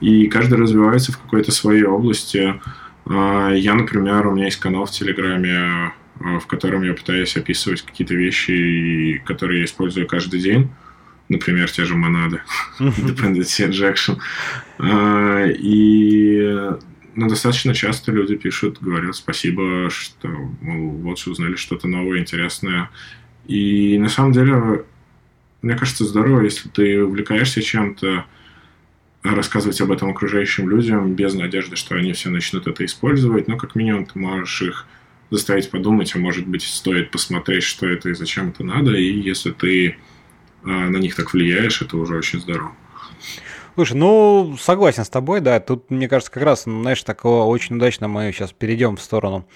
И каждый развивается в какой-то своей области. А, я, например, у меня есть канал в Телеграме, в котором я пытаюсь описывать какие-то вещи, которые я использую каждый день например, те же монады, dependency injection. А, и ну, достаточно часто люди пишут, говорят спасибо, что мол, вот узнали что-то новое, интересное. И на самом деле, мне кажется, здорово, если ты увлекаешься чем-то, рассказывать об этом окружающим людям без надежды, что они все начнут это использовать, но как минимум ты можешь их заставить подумать, а может быть стоит посмотреть, что это и зачем это надо, и если ты а, на них так влияешь, это уже очень здорово. Слушай, ну, согласен с тобой, да. Тут, мне кажется, как раз, ну, знаешь, такого очень удачно мы сейчас перейдем в сторону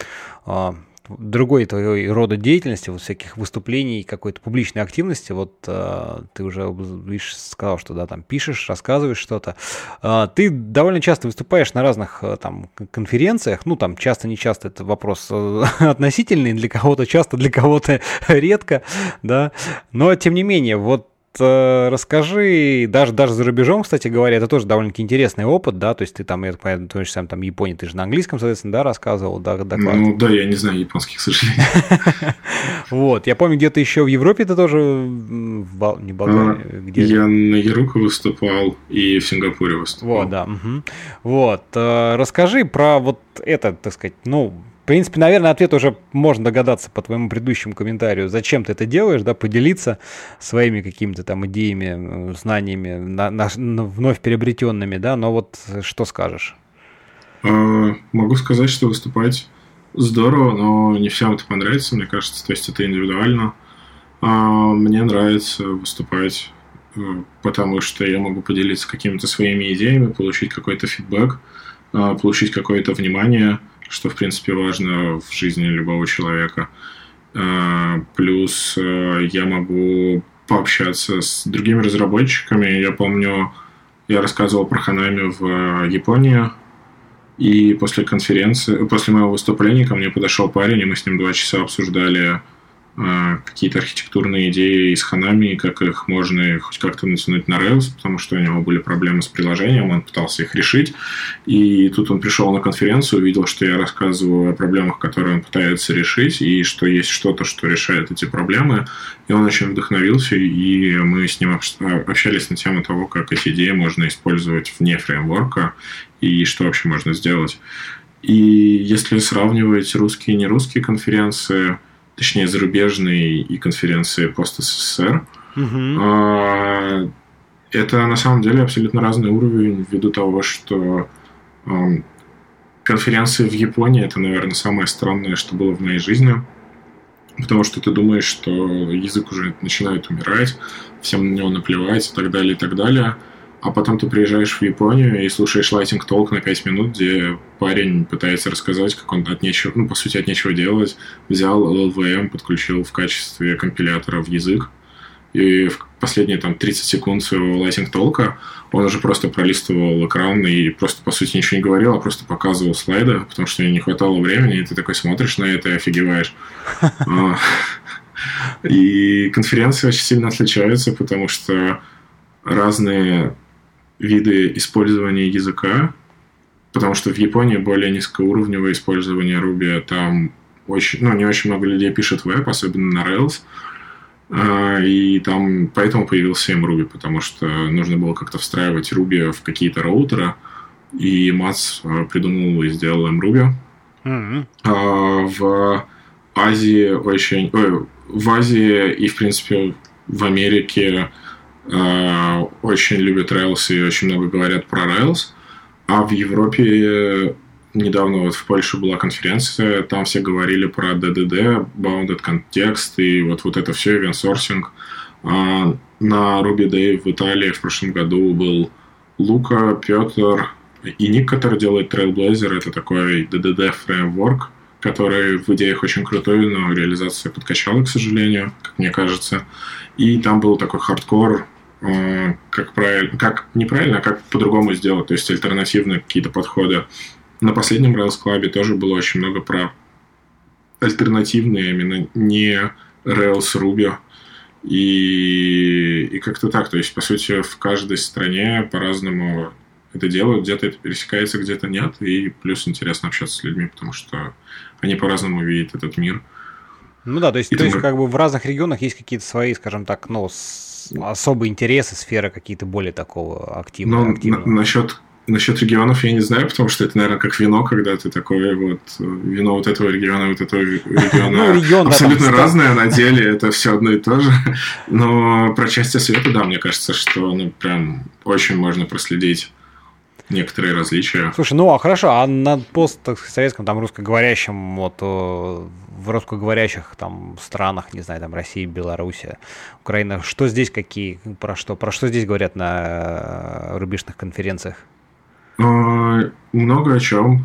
а, другой твоей рода деятельности, вот всяких выступлений, какой-то публичной активности, вот э, ты уже, видишь, сказал, что, да, там пишешь, рассказываешь что-то. Э, ты довольно часто выступаешь на разных э, там конференциях, ну, там часто, не часто, это вопрос э, относительный, для кого-то часто, для кого-то редко, да, но, тем не менее, вот расскажи, даже, даже за рубежом, кстати говоря, это тоже довольно-таки интересный опыт, да, то есть ты там, я так понимаю, ты сам там Япония, ты же на английском, соответственно, да, рассказывал, да, доклад. Ну, да, я не знаю японский, к сожалению. Вот, я помню, где-то еще в Европе ты тоже, не Болгарии, а, где Я на Яруку выступал и в Сингапуре выступал. Вот, да, вот, э, расскажи про вот это, так сказать, ну, принципе, наверное, ответ уже можно догадаться по твоему предыдущему комментарию. Зачем ты это делаешь, да, поделиться своими какими-то там идеями, знаниями, на, на, вновь приобретенными, да, но вот что скажешь? Могу сказать, что выступать здорово, но не всем это понравится, мне кажется, то есть это индивидуально. А, мне нравится выступать, э, потому что я могу поделиться какими-то своими идеями, получить какой-то фидбэк, а, получить какое-то внимание – что, в принципе, важно в жизни любого человека. А, плюс э, я могу пообщаться с другими разработчиками. Я помню, я рассказывал про Ханами в Японии, и после конференции, после моего выступления ко мне подошел парень, и мы с ним два часа обсуждали какие-то архитектурные идеи из Ханами, как их можно хоть как-то натянуть на Rails, потому что у него были проблемы с приложением, он пытался их решить. И тут он пришел на конференцию, увидел, что я рассказываю о проблемах, которые он пытается решить, и что есть что-то, что решает эти проблемы. И он очень вдохновился, и мы с ним общались на тему того, как эти идеи можно использовать вне фреймворка, и что вообще можно сделать. И если сравнивать русские и нерусские конференции, точнее зарубежные и конференции пост-СССР. Угу. Это на самом деле абсолютно разный уровень ввиду того, что конференции в Японии это, наверное, самое странное, что было в моей жизни. Потому что ты думаешь, что язык уже начинает умирать, всем на него наплевать и так далее, и так далее а потом ты приезжаешь в Японию и слушаешь Lighting Talk на 5 минут, где парень пытается рассказать, как он от нечего, ну, по сути, от нечего делать, взял LLVM, подключил в качестве компилятора в язык, и в последние там 30 секунд своего Lighting Talk он уже просто пролистывал экран и просто, по сути, ничего не говорил, а просто показывал слайды, потому что не хватало времени, и ты такой смотришь на это и офигеваешь. А, и конференции очень сильно отличаются, потому что разные виды использования языка, потому что в Японии более низкоуровневое использование Ruby, там очень, ну, не очень много людей пишет веб, особенно на Rails, а, и там поэтому появился MRuby, потому что нужно было как-то встраивать Ruby в какие-то роутеры, и Мац придумал и сделал MRuby. Mm-hmm. В Азии очень... Ой, в Азии и, в принципе, в Америке очень любят Rails и очень много говорят про Rails. А в Европе недавно вот в Польше была конференция, там все говорили про DDD, Bounded Context и вот, вот это все, event sourcing. А на Ruby Day в Италии в прошлом году был Лука, Петр и Ник, который делает Trailblazer. Это такой DDD фреймворк, который в идеях очень крутой, но реализация подкачала, к сожалению, как мне кажется. И там был такой хардкор, э, как правильно, как неправильно, а как по-другому сделать, то есть альтернативные какие-то подходы. На последнем Rails Club тоже было очень много про альтернативные, именно не Rails Ruby. И, и как-то так, то есть, по сути, в каждой стране по-разному это делают, где-то это пересекается, где-то нет, и плюс интересно общаться с людьми, потому что они по-разному видят этот мир. Ну да, то есть, то есть как бы в разных регионах есть какие-то свои, скажем так, ну, особые интересы, сферы какие-то более такого активного. Ну, активного. На, насчет Насчет регионов я не знаю, потому что это, наверное, как вино, когда ты такой вот вино вот этого региона, вот этого региона ну, регион, абсолютно да, разное, на деле это все одно и то же. Но про части света, да, мне кажется, что ну прям очень можно проследить некоторые различия. Слушай, ну а хорошо, а на постсоветском, там, русскоговорящем, вот в русскоговорящих там странах, не знаю, там Россия, Белоруссия, Украина, что здесь какие, про что, про что здесь говорят на э, рубежных конференциях? А, много о чем.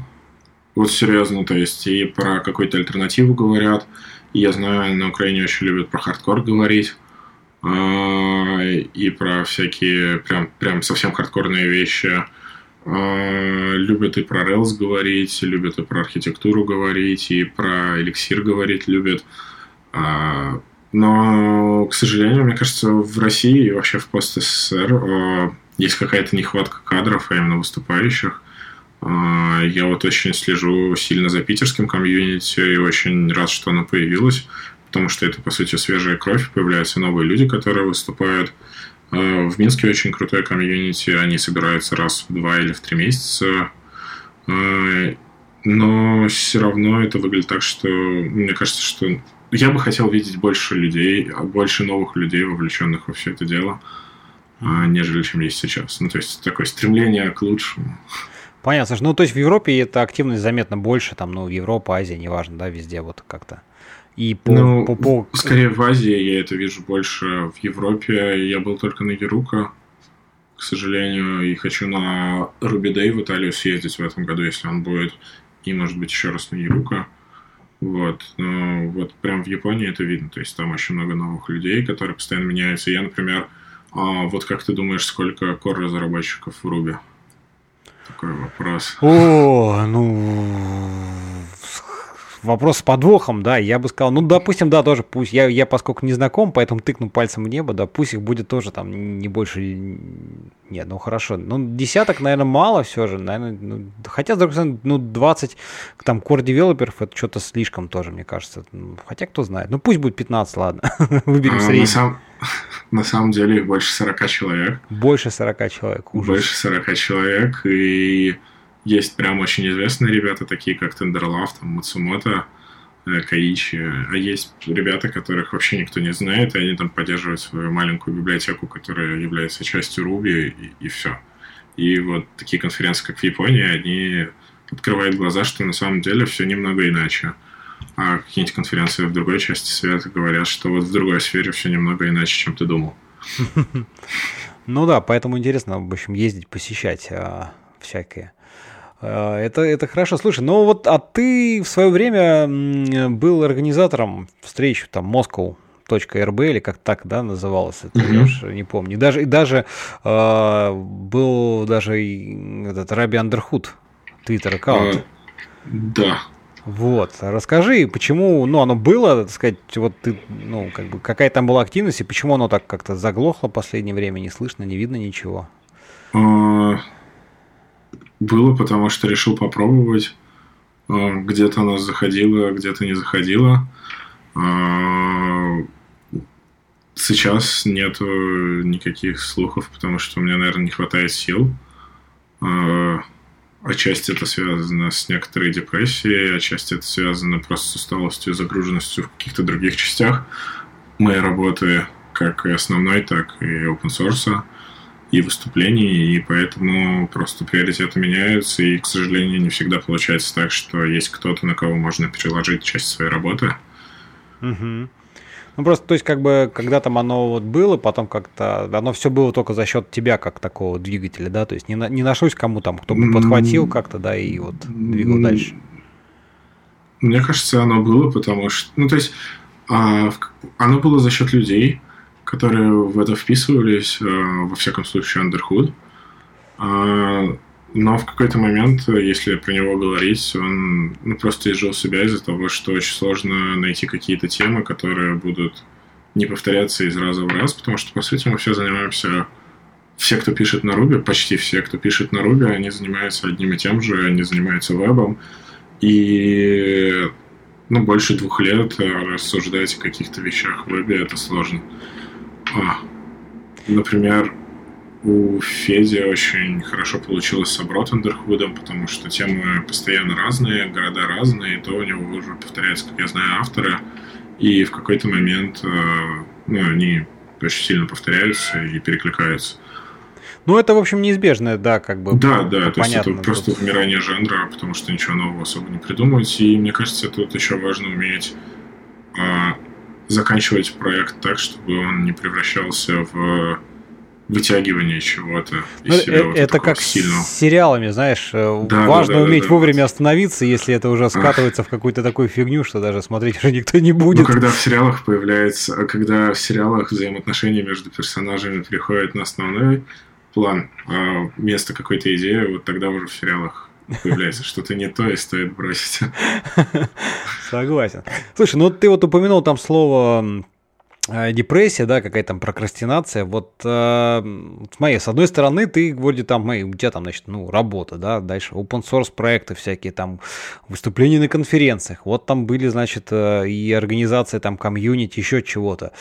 Вот серьезно, то есть и про какую-то альтернативу говорят. Я знаю, на Украине очень любят про хардкор говорить. И про всякие прям, прям совсем хардкорные вещи. А, любят и про Rails говорить, любят и про архитектуру говорить, и про эликсир говорить любят. А, но, к сожалению, мне кажется, в России и вообще в пост-СССР а, есть какая-то нехватка кадров, а именно выступающих. Я вот очень слежу сильно за питерским комьюнити и очень рад, что оно появилось, потому что это, по сути, свежая кровь, появляются новые люди, которые выступают. Э, в Минске очень крутое комьюнити, они собираются раз в два или в три месяца. Э, но все равно это выглядит так, что мне кажется, что я бы хотел видеть больше людей, больше новых людей, вовлеченных во все это дело, а, нежели чем есть сейчас. Ну, то есть такое стремление к лучшему. Понятно. Ну, то есть в Европе эта активность заметно больше, там, ну, Европа, Азия, неважно, да, везде вот как-то. И по, ну, по, по... скорее в Азии я это вижу больше. В Европе я был только на Ерука, к сожалению, и хочу на Day в Италию съездить в этом году, если он будет, и, может быть, еще раз на Ерука. Вот. Но вот прям в Японии это видно. То есть там очень много новых людей, которые постоянно меняются. Я, например, а вот как ты думаешь, сколько core разработчиков в Ruby? Такой вопрос. О, ну вопрос с подвохом, да, я бы сказал, ну, допустим, да, тоже пусть, я, я поскольку не знаком, поэтому тыкну пальцем в небо, да, пусть их будет тоже там не больше, нет, ну, хорошо, ну, десяток, наверное, мало все же, наверное, ну, хотя, с другой стороны, ну, 20, там, core девелоперов, это что-то слишком тоже, мне кажется, хотя, кто знает, ну, пусть будет 15, ладно, выберем а, средний. На, сам... на самом деле больше 40 человек. Больше 40 человек, ужас. Больше 40 человек, и есть прям очень известные ребята, такие как Тендерлав, там, Мацумото, э, Каичи, а есть ребята, которых вообще никто не знает, и они там поддерживают свою маленькую библиотеку, которая является частью Ruby, и, и все. И вот такие конференции, как в Японии, они открывают глаза, что на самом деле все немного иначе. А какие-нибудь конференции в другой части света говорят, что вот в другой сфере все немного иначе, чем ты думал. Ну да, поэтому интересно, в общем, ездить, посещать а, всякие это, это хорошо. Слушай, ну вот, а ты в свое время был организатором встреч там Moscow .rb или как так, да, называлось это, mm-hmm. я уж не помню. И даже, и даже э, был даже этот Раби Андерхуд, твиттер аккаунт. Uh, да. Вот, расскажи, почему, ну, оно было, так сказать, вот ты, ну, как бы, какая там была активность, и почему оно так как-то заглохло в последнее время, не слышно, не видно ничего? Было, потому что решил попробовать. А, где-то оно заходило, где-то не заходило. А, сейчас нету никаких слухов, потому что меня, наверное, не хватает сил. А, отчасти это связано с некоторой депрессией, отчасти это связано просто с усталостью загруженностью в каких-то других частях моей работы, как и основной, так и open source и выступлений, и поэтому просто приоритеты меняются, и, к сожалению, не всегда получается так, что есть кто-то, на кого можно переложить часть своей работы. Угу. Ну просто, то есть, как бы, когда там оно вот было, потом как-то, оно все было только за счет тебя, как такого двигателя, да, то есть не, на, не нашлось кому там, кто бы подхватил как-то, да, и вот двигал дальше. Мне кажется, оно было, потому что, ну, то есть, а, оно было за счет людей, которые в это вписывались, э, во всяком случае, Underhood. А, но в какой-то момент, если про него говорить, он ну, просто изжил себя из-за того, что очень сложно найти какие-то темы, которые будут не повторяться из раза в раз, потому что, по сути, мы все занимаемся... Все, кто пишет на Ruby, почти все, кто пишет на Ruby, они занимаются одним и тем же, они занимаются вебом, и ну, больше двух лет рассуждать о каких-то вещах в вебе это сложно. А, например, у Феди очень хорошо получилось с Абротендерхудом, потому что темы постоянно разные, города разные, и то у него уже повторяется, как я знаю, авторы, и в какой-то момент э, ну, они очень сильно повторяются и перекликаются. Ну, это, в общем, неизбежно, да, как бы. Да, да, то есть это просто вымирание жанра, потому что ничего нового особо не придумывать. И мне кажется, тут еще важно уметь а, заканчивать проект так, чтобы он не превращался в вытягивание чего-то из ну, себя. Вот это как сильного. с сериалами, знаешь, э, да, важно да, да, уметь да, вовремя да. остановиться, если это уже скатывается Ах. в какую-то такую фигню, что даже смотреть уже никто не будет. Ну, когда в сериалах появляется, когда в сериалах взаимоотношения между персонажами переходят на основной план, а вместо какой-то идеи, вот тогда уже в сериалах появляется что-то не то и стоит бросить. Согласен. Слушай, ну ты вот упомянул там слово депрессия, да, какая-то там прокрастинация. Вот э, смотри, с одной стороны, ты вроде там, у тебя там, значит, ну, работа, да, дальше open source проекты всякие, там, выступления на конференциях. Вот там были, значит, э, и организация там комьюнити, еще чего-то.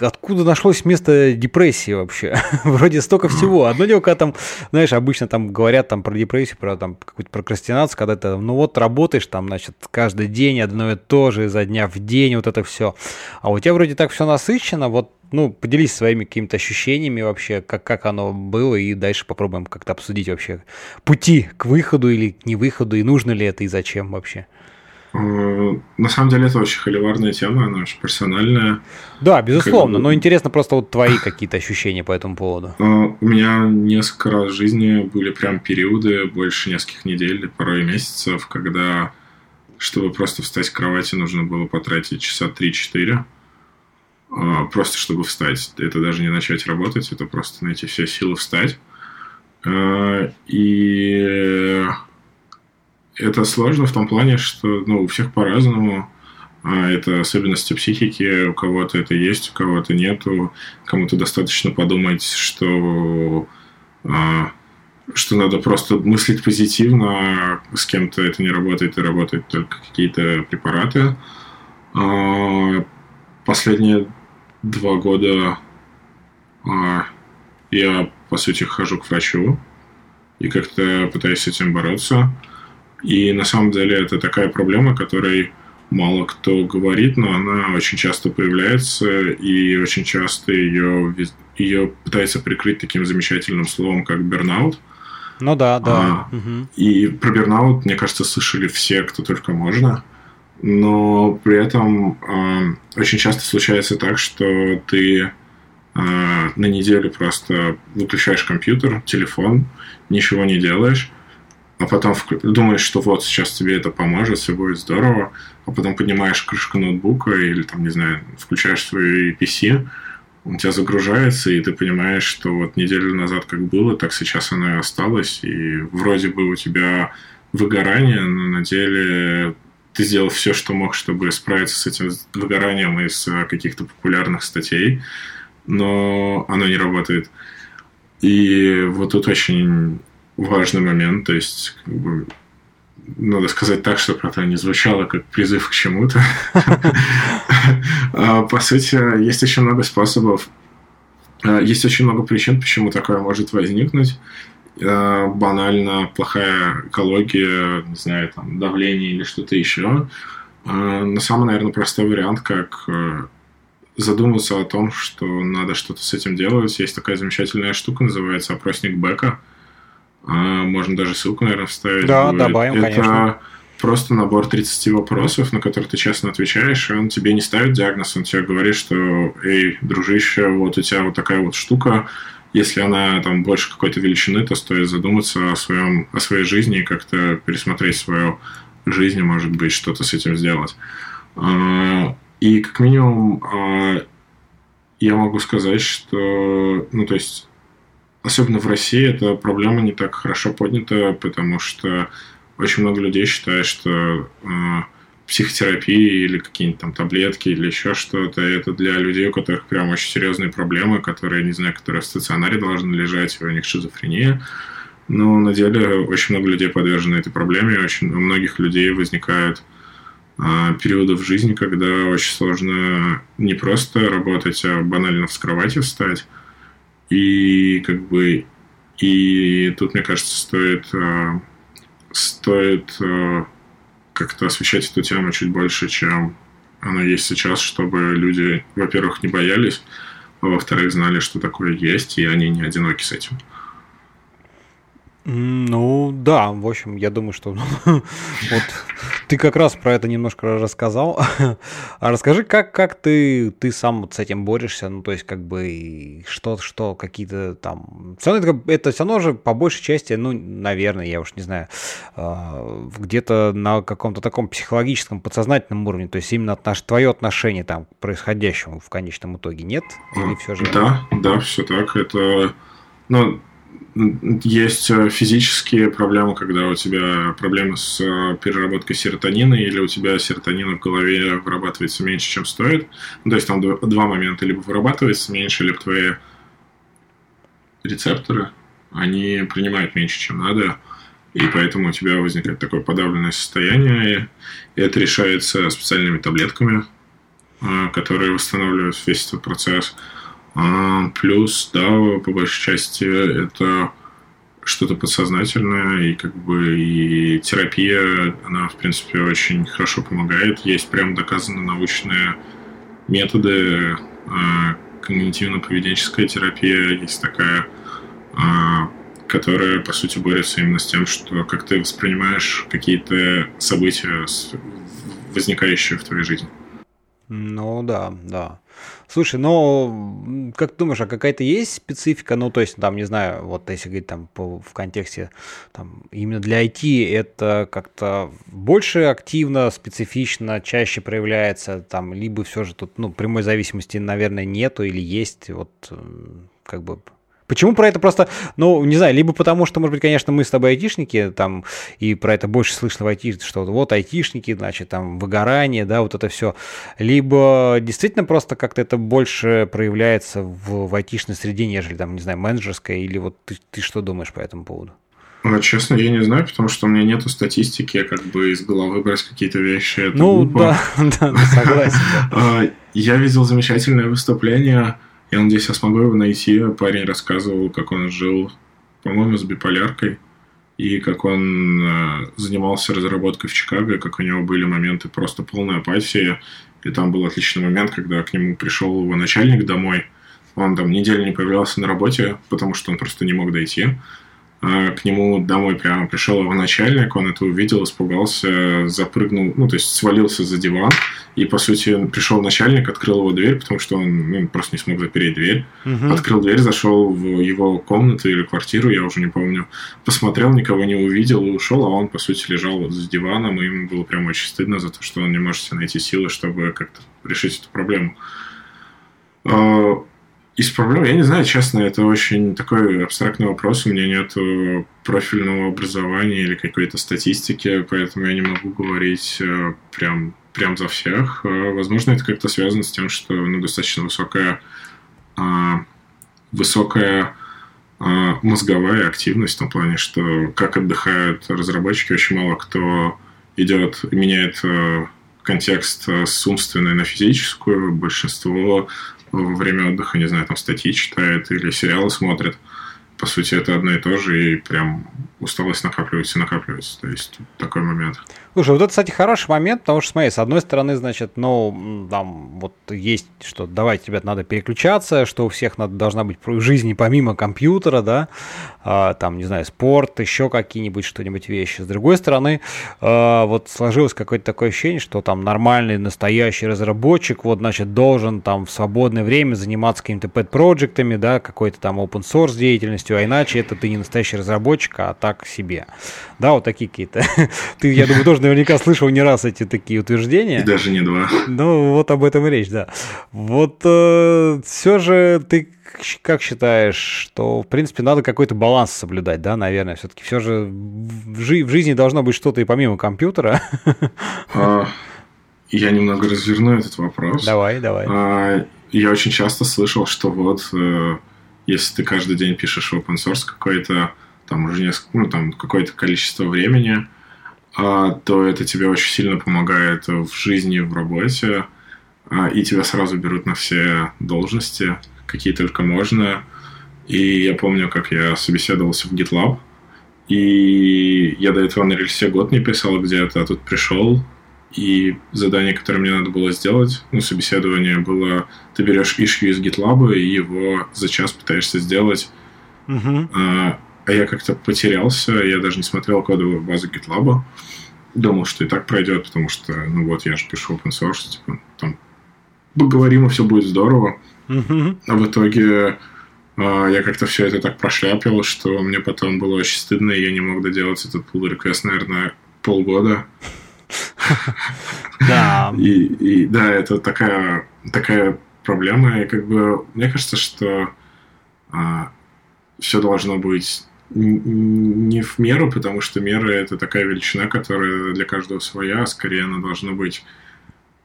Откуда нашлось место депрессии вообще? вроде столько всего. Одно дело, когда там, знаешь, обычно там говорят там про депрессию, про там какую-то прокрастинацию, когда ты, ну вот, работаешь там, значит, каждый день одно и то же, изо дня в день, вот это все. А у тебя вроде так все насыщенно. Вот, ну, поделись своими какими-то ощущениями вообще, как, как оно было, и дальше попробуем как-то обсудить вообще пути к выходу или к невыходу, и нужно ли это, и зачем вообще. Э, на самом деле это очень холиварная тема, она очень персональная. Да, безусловно, как... но интересно просто вот твои какие-то ощущения по этому поводу. Э, у меня несколько раз в жизни были прям периоды, больше нескольких недель, порой месяцев, когда чтобы просто встать с кровати, нужно было потратить часа 3-4. А, просто чтобы встать. Это даже не начать работать, это просто найти все силы встать. А, и это сложно в том плане, что ну, у всех по-разному. А это особенности психики, у кого-то это есть, у кого-то нету. Кому-то достаточно подумать, что, что надо просто мыслить позитивно, с кем-то это не работает, и работают только какие-то препараты. Последние два года а, я, по сути, хожу к врачу и как-то пытаюсь с этим бороться. И на самом деле это такая проблема, которой мало кто говорит, но она очень часто появляется, и очень часто ее, ее пытается прикрыть таким замечательным словом, как бернаут. Ну да, да. А, угу. И про бернаут, мне кажется, слышали все, кто только можно. Но при этом э, очень часто случается так, что ты э, на неделю просто выключаешь компьютер, телефон, ничего не делаешь, а потом думаешь, что вот сейчас тебе это поможет, все будет здорово, а потом поднимаешь крышку ноутбука или там, не знаю, включаешь свой PC, он тебя загружается, и ты понимаешь, что вот неделю назад как было, так сейчас оно и осталось, и вроде бы у тебя выгорание, но на деле ты сделал все, что мог, чтобы справиться с этим выгоранием из каких-то популярных статей, но оно не работает. И вот тут очень важный момент, то есть как бы, надо сказать так, чтобы это не звучало как призыв к чему-то. А, по сути, есть очень много способов, а, есть очень много причин, почему такое может возникнуть. А, банально плохая экология, не знаю, там, давление или что-то еще. Но самый, наверное, простой вариант, как задуматься о том, что надо что-то с этим делать. Есть такая замечательная штука, называется опросник Бека. Можно даже ссылку, наверное, вставить. Да, будет. добавим, Это конечно. просто набор 30 вопросов, на которые ты честно отвечаешь, и он тебе не ставит диагноз, он тебе говорит, что, эй, дружище, вот у тебя вот такая вот штука, если она там больше какой-то величины, то стоит задуматься о, своем, о своей жизни и как-то пересмотреть свою жизнь, может быть, что-то с этим сделать. А, и как минимум а, я могу сказать, что, ну, то есть особенно в России эта проблема не так хорошо поднята, потому что очень много людей считают, что психотерапия или какие-нибудь там таблетки или еще что-то, это для людей, у которых прям очень серьезные проблемы, которые, не знаю, которые в стационаре должны лежать, у них шизофрения. Но на деле очень много людей подвержены этой проблеме, очень у многих людей возникают э, периоды в жизни, когда очень сложно не просто работать, а банально с кровати встать. И как бы и тут, мне кажется, стоит, э, стоит э, как-то освещать эту тему чуть больше, чем она есть сейчас, чтобы люди, во-первых, не боялись, а во-вторых, знали, что такое есть, и они не одиноки с этим. Ну, да, в общем, я думаю, что вот ты как раз про это немножко рассказал. А расскажи, как, как ты, ты сам вот с этим борешься, ну, то есть, как бы, что, что какие-то там... Все равно это, это все равно же по большей части, ну, наверное, я уж не знаю, а, где-то на каком-то таком психологическом, подсознательном уровне, то есть именно отнош... твое отношение там к происходящему в конечном итоге нет? Или все же... Да, да, все так. Это, ну, есть э, физические проблемы, когда у тебя проблемы с э, переработкой серотонина, или у тебя серотонина в голове вырабатывается меньше, чем стоит. Ну, то есть там два момента. Либо вырабатывается меньше, либо твои рецепторы, они принимают меньше, чем надо, и поэтому у тебя возникает такое подавленное состояние, и это решается специальными таблетками, э, которые восстанавливают весь этот процесс. А, плюс, да, по большей части это что-то подсознательное, и как бы и терапия, она, в принципе, очень хорошо помогает. Есть прям доказаны научные методы, а, когнитивно-поведенческая терапия есть такая, а, которая, по сути, борется именно с тем, что как ты воспринимаешь какие-то события, возникающие в твоей жизни. Ну да, да. Слушай, ну, как ты думаешь, а какая-то есть специфика? Ну, то есть, там, не знаю, вот если говорить там по, в контексте, там, именно для IT это как-то больше активно, специфично, чаще проявляется, там, либо все же тут, ну, прямой зависимости, наверное, нету или есть, вот, как бы, Почему про это просто, ну, не знаю, либо потому, что, может быть, конечно, мы с тобой айтишники, там, и про это больше слышно в IT, что вот айтишники, значит, там, выгорание, да, вот это все. Либо действительно просто как-то это больше проявляется в, в айтишной среде, нежели, там, не знаю, менеджерская, или вот ты, ты что думаешь по этому поводу? Ну, честно, я не знаю, потому что у меня нету статистики, как бы из головы брать какие-то вещи. Это ну, глупо. да, да, согласен. А, я видел замечательное выступление я надеюсь, я смогу его найти. Парень рассказывал, как он жил, по-моему, с биполяркой, и как он э, занимался разработкой в Чикаго, как у него были моменты просто полной апатии. И там был отличный момент, когда к нему пришел его начальник домой. Он там неделю не появлялся на работе, потому что он просто не мог дойти. К нему домой прямо пришел его начальник, он это увидел, испугался, запрыгнул, ну, то есть свалился за диван, и, по сути, пришел начальник, открыл его дверь, потому что он ну, просто не смог запереть дверь, угу. открыл дверь, зашел в его комнату или квартиру, я уже не помню, посмотрел, никого не увидел и ушел, а он, по сути, лежал вот за диваном, и ему было прям очень стыдно за то, что он не может найти силы, чтобы как-то решить эту проблему. А, из проблем, я не знаю, честно, это очень такой абстрактный вопрос. У меня нет профильного образования или какой-то статистики, поэтому я не могу говорить э, прям, прям за всех. Э, возможно, это как-то связано с тем, что ну, достаточно высокая, а, высокая а, мозговая активность в том плане, что как отдыхают разработчики, очень мало кто идет, меняет э, контекст с умственной на физическую. Большинство во время отдыха, не знаю, там статьи читает или сериалы смотрит. По сути, это одно и то же, и прям усталость накапливается и накапливается. То есть такой момент. Слушай, вот это, кстати, хороший момент, потому что, смотри, с одной стороны, значит, ну, там вот есть, что давайте, ребят, надо переключаться, что у всех надо, должна быть в жизни помимо компьютера, да, а, там, не знаю, спорт, еще какие-нибудь что-нибудь вещи. С другой стороны, а, вот сложилось какое-то такое ощущение, что там нормальный, настоящий разработчик, вот, значит, должен там в свободное время заниматься какими-то pet-проектами, да, какой-то там open source деятельностью, а иначе это ты не настоящий разработчик, а так себе. Да, вот такие какие-то. Ты, я думаю, тоже наверняка слышал не раз эти такие утверждения. И даже не два. Ну, вот об этом и речь, да. Вот э, все же ты как считаешь, что, в принципе, надо какой-то баланс соблюдать, да, наверное, все-таки все же в, жи- в жизни должно быть что-то и помимо компьютера. А, я немного разверну этот вопрос. Давай, давай. А, я очень часто слышал, что вот э, если ты каждый день пишешь open source какой-то, там уже несколько, ну, там какое-то количество времени, а, то это тебе очень сильно помогает в жизни, в работе, а, и тебя сразу берут на все должности, какие только можно. И я помню, как я собеседовался в GitLab, и я до этого на рельсе год не писал где-то, а тут пришел, и задание, которое мне надо было сделать, ну, собеседование было, ты берешь issue из GitLab и его за час пытаешься сделать. Uh-huh. А, я как-то потерялся, я даже не смотрел кодовую базу GitLab. Думал, что и так пройдет, потому что, ну вот, я же пишу open source, типа, там, поговорим, и все будет здорово. Uh-huh. А в итоге а, я как-то все это так прошляпил, что мне потом было очень стыдно, и я не мог доделать этот pull request, наверное, полгода. Да. И, и да, это такая, такая проблема, и как бы мне кажется, что а, все должно быть не в меру, потому что мера это такая величина, которая для каждого своя, а скорее она должна быть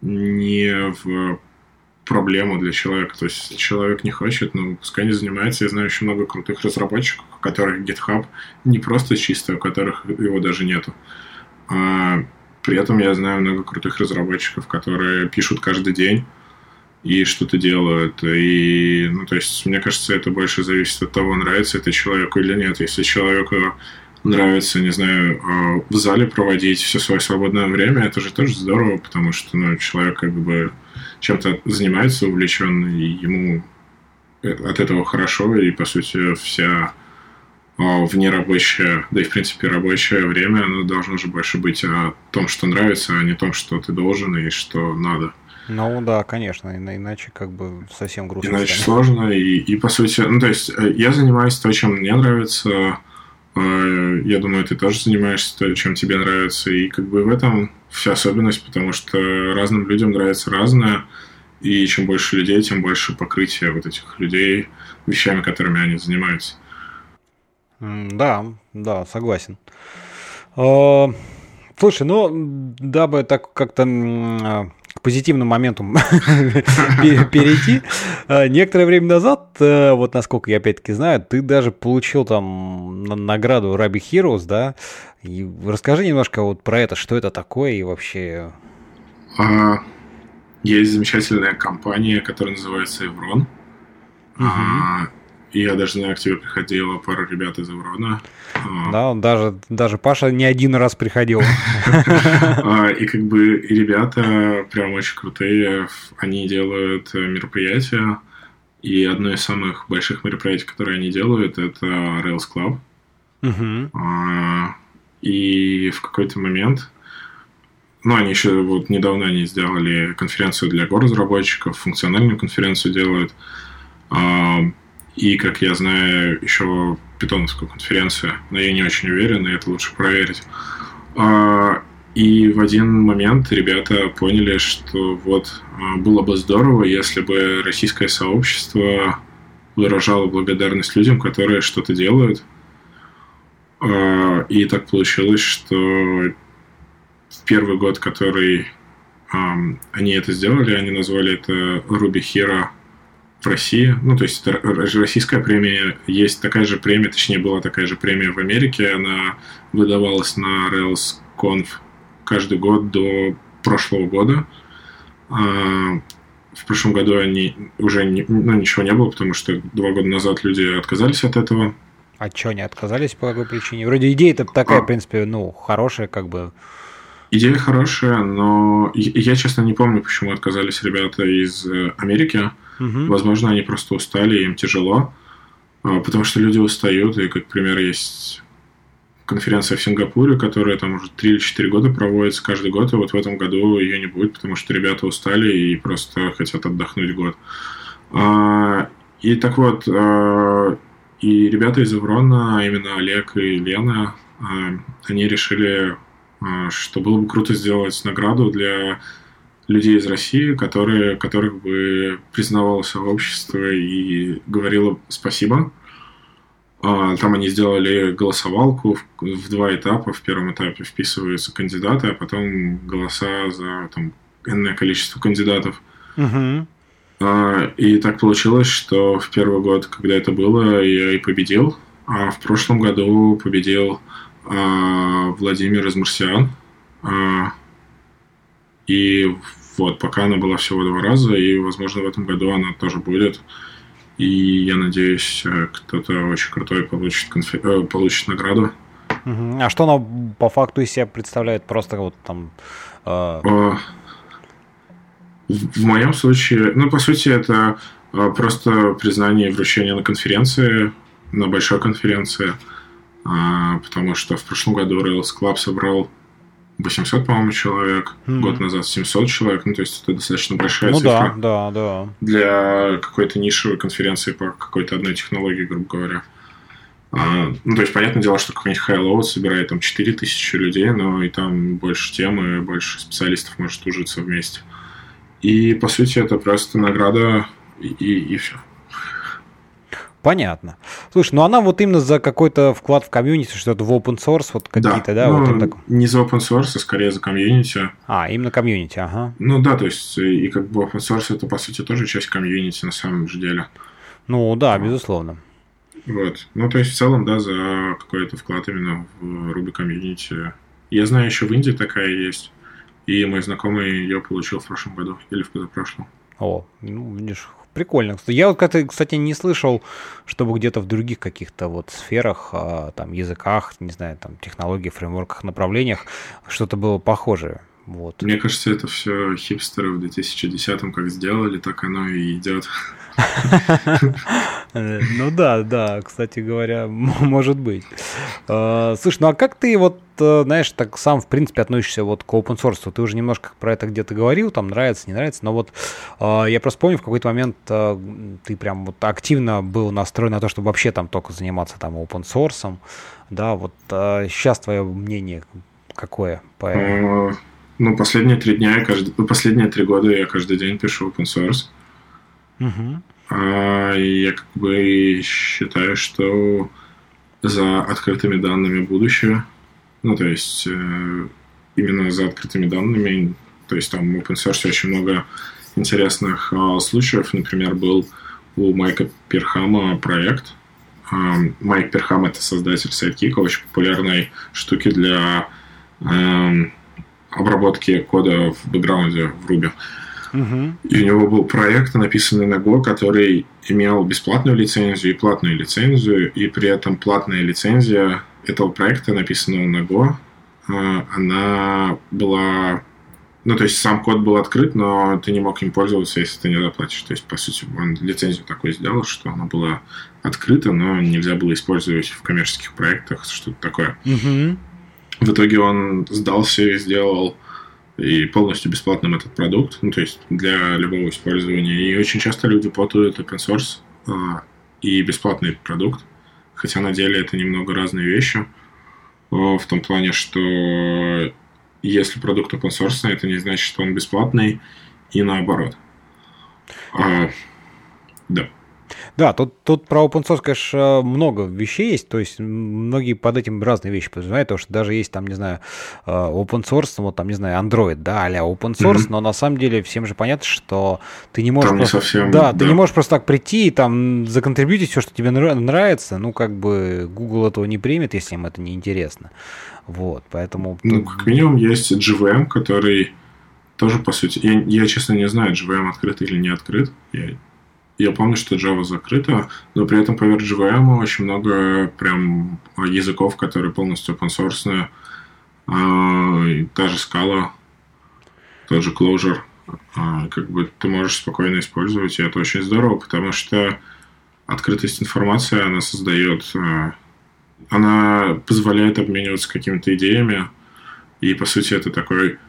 не в проблему для человека. То есть, человек не хочет, ну, пускай не занимается. Я знаю очень много крутых разработчиков, у которых GitHub не просто чистый, у которых его даже нету. А при этом я знаю много крутых разработчиков, которые пишут каждый день, и что-то делают. И, ну, то есть, мне кажется, это больше зависит от того, нравится это человеку или нет. Если человеку нравится, не знаю, а, в зале проводить все свое свободное время, это же тоже здорово, потому что, ну, человек как бы чем-то занимается увлеченно, и ему от этого хорошо, и, по сути, вся а, внерабочее, да и, в принципе, рабочее время, оно должно же больше быть о том, что нравится, а не о том, что ты должен и что надо. Ну да, конечно, иначе как бы совсем грустно. Иначе станет. сложно, и, и по сути, ну то есть э, я занимаюсь то, чем мне нравится, э, я думаю, ты тоже занимаешься то, чем тебе нравится, и как бы в этом вся особенность, потому что разным людям нравится разное, и чем больше людей, тем больше покрытие вот этих людей вещами, которыми они занимаются. Да, да, согласен. А, слушай, ну, дабы так как-то а, к позитивным моментам перейти, а, некоторое время назад, вот насколько я опять-таки знаю, ты даже получил там награду Rabbit Heroes, да? И расскажи немножко вот про это, что это такое и вообще... Есть замечательная компания, которая называется Evron. Я даже знаю, к тебе приходила пара ребят из Еврона. А. Да, даже, даже Паша не один раз приходил. А, и как бы ребята прям очень крутые. Они делают мероприятия. И одно из самых больших мероприятий, которые они делают, это Rails Club. А, и в какой-то момент ну, они еще вот недавно они сделали конференцию для горазработчиков, функциональную конференцию делают. И, как я знаю, еще питоновскую конференцию, но я не очень уверен, и это лучше проверить. А, и в один момент ребята поняли, что вот а, было бы здорово, если бы российское сообщество выражало благодарность людям, которые что-то делают. А, и так получилось, что в первый год, который они это сделали, они назвали это Ruby Hero в России. Ну, то есть это российская премия. Есть такая же премия, точнее, была такая же премия в Америке. Она выдавалась на RailsConf каждый год до прошлого года. А, в прошлом году они уже не, ну, ничего не было, потому что два года назад люди отказались от этого. А что, они отказались по какой причине? Вроде идея-то такая, а. в принципе, ну, хорошая, как бы. Идея хорошая, но я, честно, не помню, почему отказались ребята из э, Америки. Угу. Возможно, они просто устали, им тяжело, а, потому что люди устают, и, как пример, есть конференция в Сингапуре, которая там уже 3 или 4 года проводится каждый год, и вот в этом году ее не будет, потому что ребята устали и просто хотят отдохнуть год. А, и так вот, а, и ребята из Еврона, именно Олег и Лена, они решили, что было бы круто сделать награду для людей из России, которые, которых бы признавало сообщество и говорило спасибо. А, там они сделали голосовалку в два этапа. В первом этапе вписываются кандидаты, а потом голоса за там, энное количество кандидатов. Угу. И так получилось, что в первый год, когда это было, я и победил. А в прошлом году победил а, Владимир из Марсиан. И вот, пока она была всего два раза, и, возможно, в этом году она тоже будет. И я надеюсь, э, кто-то очень крутой получит, конфи... э, получит награду. А что она по факту из себя представляет? Просто вот там... Э... В, в моем случае, ну, по сути, это э, просто признание и вручение на конференции, на большой конференции, а, потому что в прошлом году Rails Club собрал 800, по-моему, человек, mm-hmm. год назад 700 человек, ну, то есть это достаточно большая ну, цифра. да, да, да. Для какой-то нишевой конференции по какой-то одной технологии, грубо говоря. А, ну, то есть, понятное дело, что какой-нибудь Highload собирает там 4000 людей, но и там больше темы, больше специалистов может ужиться вместе. И, по сути, это просто награда и, и, и все. Понятно. Слушай, ну она вот именно за какой-то вклад в комьюнити, что-то в open source, вот какие-то, да? да ну, вот так... Не за open source, а скорее за комьюнити. А, именно комьюнити, ага. Ну да, то есть и как бы open source это по сути тоже часть комьюнити на самом же деле. Ну да, вот. безусловно. Вот. Ну, то есть, в целом, да, за какой-то вклад именно в Ruby комьюнити. Я знаю, еще в Индии такая есть. И мой знакомый ее получил в прошлом году или в позапрошлом. О, ну, видишь, Прикольно. Я вот, кстати, не слышал, чтобы где-то в других каких-то вот сферах, а, там, языках, не знаю, там, технологиях, фреймворках, направлениях что-то было похожее. Вот. Мне кажется, это все хипстеры в 2010-м как сделали, так оно и идет. Ну да, да, кстати говоря, может быть. А, слушай, ну а как ты вот, э, знаешь, так сам, в принципе, относишься вот к open source? Ты уже немножко про это где-то говорил, там нравится, не нравится, но вот а, я просто помню, в какой-то момент э, ты прям вот активно был настроен на то, чтобы вообще там только заниматься там open source, да, вот сейчас э, твое мнение какое по Ну, последние три дня, я каждый, ну, последние три года я каждый день пишу open source. Угу. А, я как бы считаю, что за открытыми данными будущее. Ну, то есть, э, именно за открытыми данными. То есть, там в open source очень много интересных э, случаев. Например, был у Майка Перхама проект. Э, Майк Перхам – это создатель сайткика, очень популярной штуки для э, обработки кода в бэкграунде в Ruby. Угу. И у него был проект, написанный на Go, который имел бесплатную лицензию и платную лицензию, и при этом платная лицензия этого проекта, написанного на Go, а, она была... Ну, то есть сам код был открыт, но ты не мог им пользоваться, если ты не заплатишь. То есть, по сути, он лицензию такой сделал, что она была открыта, но нельзя было использовать в коммерческих проектах, что-то такое. Угу. В итоге он сдался и сделал и полностью бесплатным этот продукт, ну, то есть для любого использования. И очень часто люди путают open source а, и бесплатный продукт, хотя на деле это немного разные вещи, а, в том плане, что если продукт open source, это не значит, что он бесплатный, и наоборот. А, да. Да, тут, тут про open source, конечно, много вещей есть, то есть многие под этим разные вещи подразумевают, потому что даже есть там, не знаю, э, open source, вот там, не знаю, Android, да, а open source, mm-hmm. но на самом деле всем же понятно, что ты не можешь там просто... Не совсем, да, да, ты не можешь просто так прийти и там законтрибьютить все, что тебе нравится, ну, как бы Google этого не примет, если им это не интересно. Вот, поэтому... Ну, как минимум есть GVM, который тоже, по сути... Я, я честно, не знаю, GVM открыт или не открыт. Я я помню, что Java закрыта, но при этом поверх JVM очень много прям языков, которые полностью open source. А, та же Scala, тот же Clojure. А, как бы ты можешь спокойно использовать, и это очень здорово, потому что открытость информации, она создает, а, она позволяет обмениваться какими-то идеями, и по сути это такой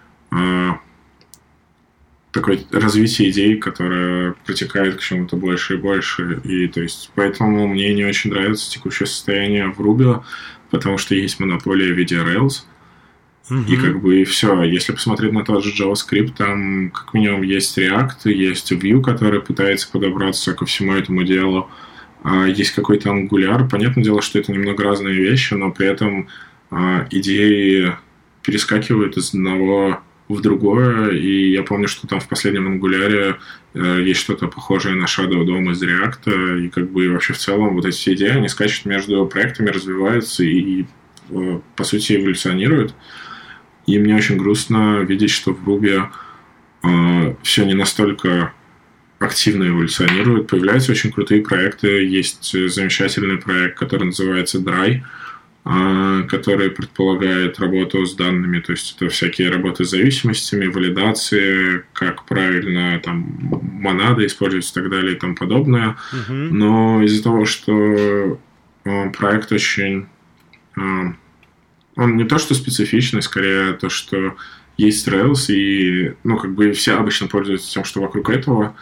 такое развитие идей, которое протекает к чему-то больше и больше. И то есть поэтому мне не очень нравится текущее состояние в Ruby, потому что есть монополия в виде Rails. И как бы и все. Если посмотреть на тот же JavaScript, там как минимум есть React, есть Vue, который пытается подобраться ко всему этому делу. А есть какой-то Angular. Понятное дело, что это немного разные вещи, но при этом а, идеи перескакивают из одного в другое, и я помню, что там в последнем ангуляре э, есть что-то похожее на Shadow DOM из React, и как бы вообще в целом вот эти все идеи, они скачут между проектами, развиваются и, э, по сути, эволюционируют. И мне очень грустно видеть, что в Ruby э, все не настолько активно эволюционирует. Появляются очень крутые проекты. Есть замечательный проект, который называется Dry, а, который предполагает работу с данными, то есть это всякие работы с зависимостями, валидации, как правильно там монады использовать и так далее и тому подобное. Угу. Но из-за того, что а, проект очень... А, он не то, что специфичный, скорее то, что есть Rails, и ну, как бы все обычно пользуются тем, что вокруг этого,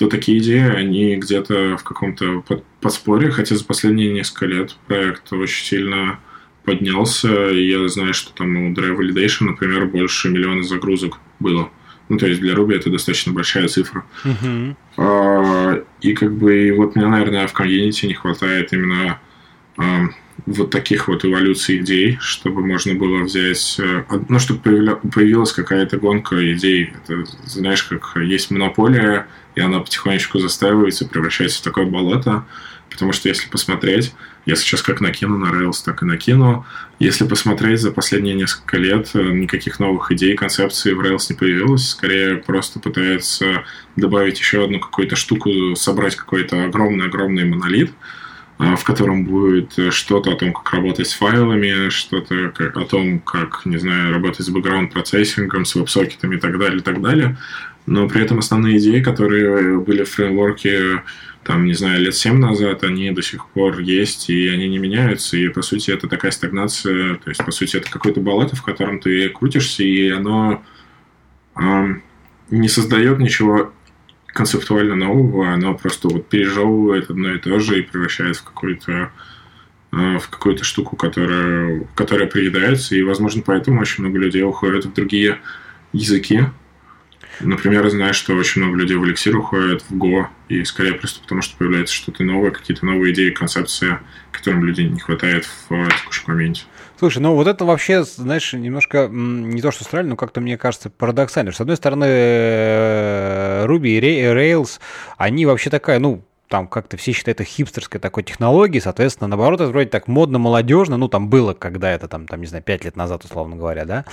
то такие идеи, они где-то в каком-то подспорье, хотя за последние несколько лет проект очень сильно поднялся. И я знаю, что там у Drive Validation, например, больше миллиона загрузок было. Ну, то есть для Ruby это достаточно большая цифра. Uh-huh. А, и как бы и вот мне, наверное, в комьюнити не хватает именно а, вот таких вот эволюций идей, чтобы можно было взять, э, ну, чтобы появилась какая-то гонка идей. Это, знаешь, как есть монополия, и она потихонечку застаивается, превращается в такое болото. Потому что если посмотреть, я сейчас как накину на Rails, так и накину. Если посмотреть за последние несколько лет, э, никаких новых идей, концепций в Rails не появилось. Скорее просто пытается добавить еще одну какую-то штуку, собрать какой-то огромный-огромный монолит, э, в котором будет что-то о том, как работать с файлами, что-то о том, как, не знаю, работать с бэкграунд-процессингом, с веб-сокетами и так далее, и так далее. Но при этом основные идеи, которые были в фреймворке там, не знаю, лет семь назад, они до сих пор есть, и они не меняются, и, по сути, это такая стагнация, то есть, по сути, это какое-то болото, в котором ты крутишься, и оно э, не создает ничего концептуально нового, оно просто вот пережевывает одно и то же и превращается в какую-то э, в какую-то штуку, которая, которая приедается, и, возможно, поэтому очень много людей уходят в другие языки. Например, я знаю, что очень много людей в эликсир уходят в Go, и скорее просто потому, что появляется что-то новое, какие-то новые идеи, концепции, которым людей не хватает в текущем моменте. Слушай, ну вот это вообще, знаешь, немножко не то что странно, но как-то мне кажется парадоксально. С одной стороны, э, Ruby и Rails, они вообще такая, ну, там как-то все считают это хипстерской такой технологией, соответственно, наоборот, это вроде так модно, молодежно, ну, там было, когда это, там, там, не знаю, 5 лет назад, условно говоря, да,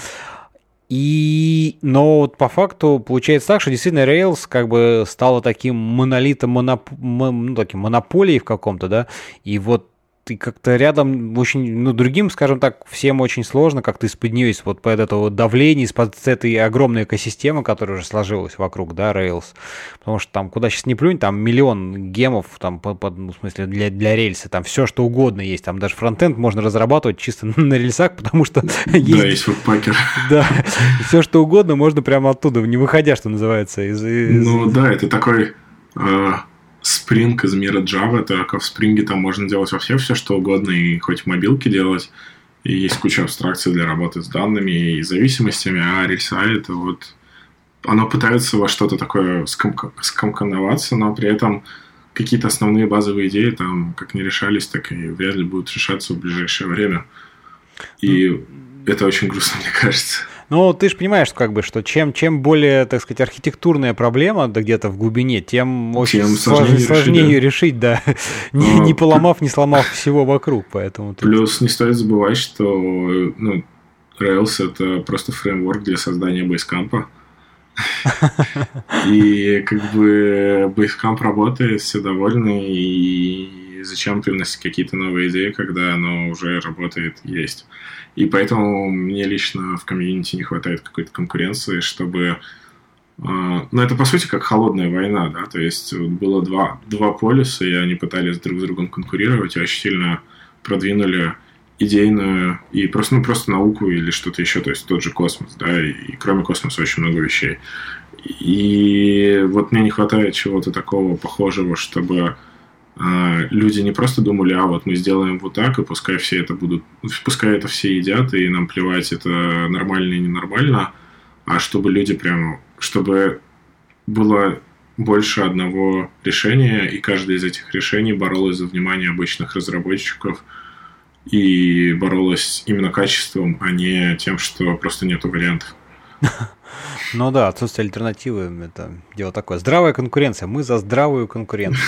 и, но вот по факту получается так, что действительно Rails как бы стала таким монолитом, моноп, ну, таким монополией в каком-то, да, и вот ты как-то рядом очень, ну, другим, скажем так, всем очень сложно как-то из-под нее, из-под под этого давления, из-под этой огромной экосистемы, которая уже сложилась вокруг, да, Rails. Потому что там, куда сейчас не плюнь, там миллион гемов, там, по, по, ну, в смысле, для, для рельса, там все, что угодно есть. Там даже фронтенд можно разрабатывать чисто на рельсах, потому что есть... Да, есть веб-пакер. Да, все, что угодно можно прямо оттуда, не выходя, что называется. Из. Ну да, это такой... Spring из мира Java, только в Spring там можно делать вообще все, что угодно, и хоть в мобилке делать, и есть куча абстракций для работы с данными и зависимостями, а Rails это вот оно пытается во что-то такое скомконоваться, но при этом какие-то основные базовые идеи там как не решались, так и вряд ли будут решаться в ближайшее время. И ну, это очень грустно, мне кажется. Ну, ты же понимаешь, как бы, что чем, чем более, так сказать, архитектурная проблема, да где-то в глубине, тем очень тем сложнее, сложнее ее решить, да, не, не поломав, не сломав всего вокруг, поэтому... Плюс не стоит забывать, что ну, Rails — это просто фреймворк для создания бейскампа, и как бы Basecamp работает, все довольны, и зачем привносить какие-то новые идеи, когда оно уже работает, есть. И поэтому мне лично в комьюнити не хватает какой-то конкуренции, чтобы... А, ну, это, по сути, как холодная война, да, то есть было два, два полюса, и они пытались друг с другом конкурировать, и очень сильно продвинули идейную и просто, ну, просто науку или что-то еще, то есть тот же космос, да, и, и кроме космоса очень много вещей. И вот мне не хватает чего-то такого похожего, чтобы люди не просто думали, а вот мы сделаем вот так, и пускай все это будут, пускай это все едят, и нам плевать, это нормально и ненормально, а чтобы люди прямо, чтобы было больше одного решения, и каждое из этих решений боролось за внимание обычных разработчиков и боролось именно качеством, а не тем, что просто нету вариантов. Ну да, отсутствие альтернативы – это дело такое. Здравая конкуренция. Мы за здравую конкуренцию.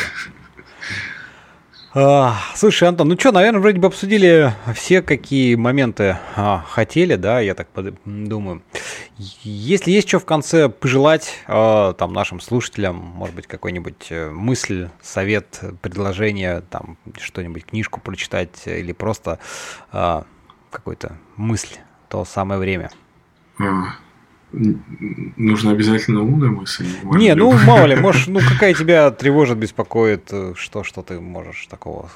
А, слушай, Антон, ну что, наверное, вроде бы обсудили все, какие моменты а, хотели, да, я так думаю. Если есть что в конце пожелать а, там нашим слушателям, может быть, какой-нибудь э, мысль, совет, предложение, там что-нибудь, книжку прочитать или просто а, какую-то мысль, то самое время. А, Нужно обязательно умная мысль. Не, ну мало ли, можешь, ну какая тебя тревожит, беспокоит, э, что, что ты можешь такого?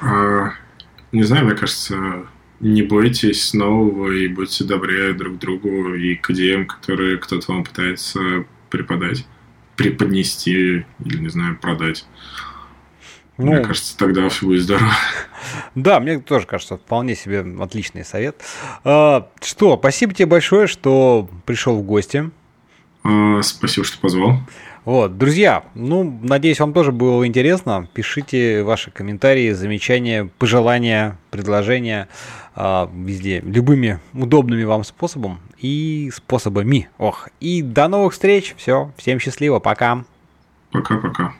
А, не знаю, мне кажется, не бойтесь нового и будьте добрее друг другу и к идеям, которые кто-то вам пытается преподать, преподнести или, не знаю, продать. Ну, мне кажется, тогда все будет здорово. Да, мне тоже кажется, вполне себе отличный совет. А, что, спасибо тебе большое, что пришел в гости. А, спасибо, что позвал. Вот, друзья, ну, надеюсь, вам тоже было интересно. Пишите ваши комментарии, замечания, пожелания, предложения э, везде, любыми удобными вам способом и способами. Ох, и до новых встреч. Все, всем счастливо, пока. Пока-пока.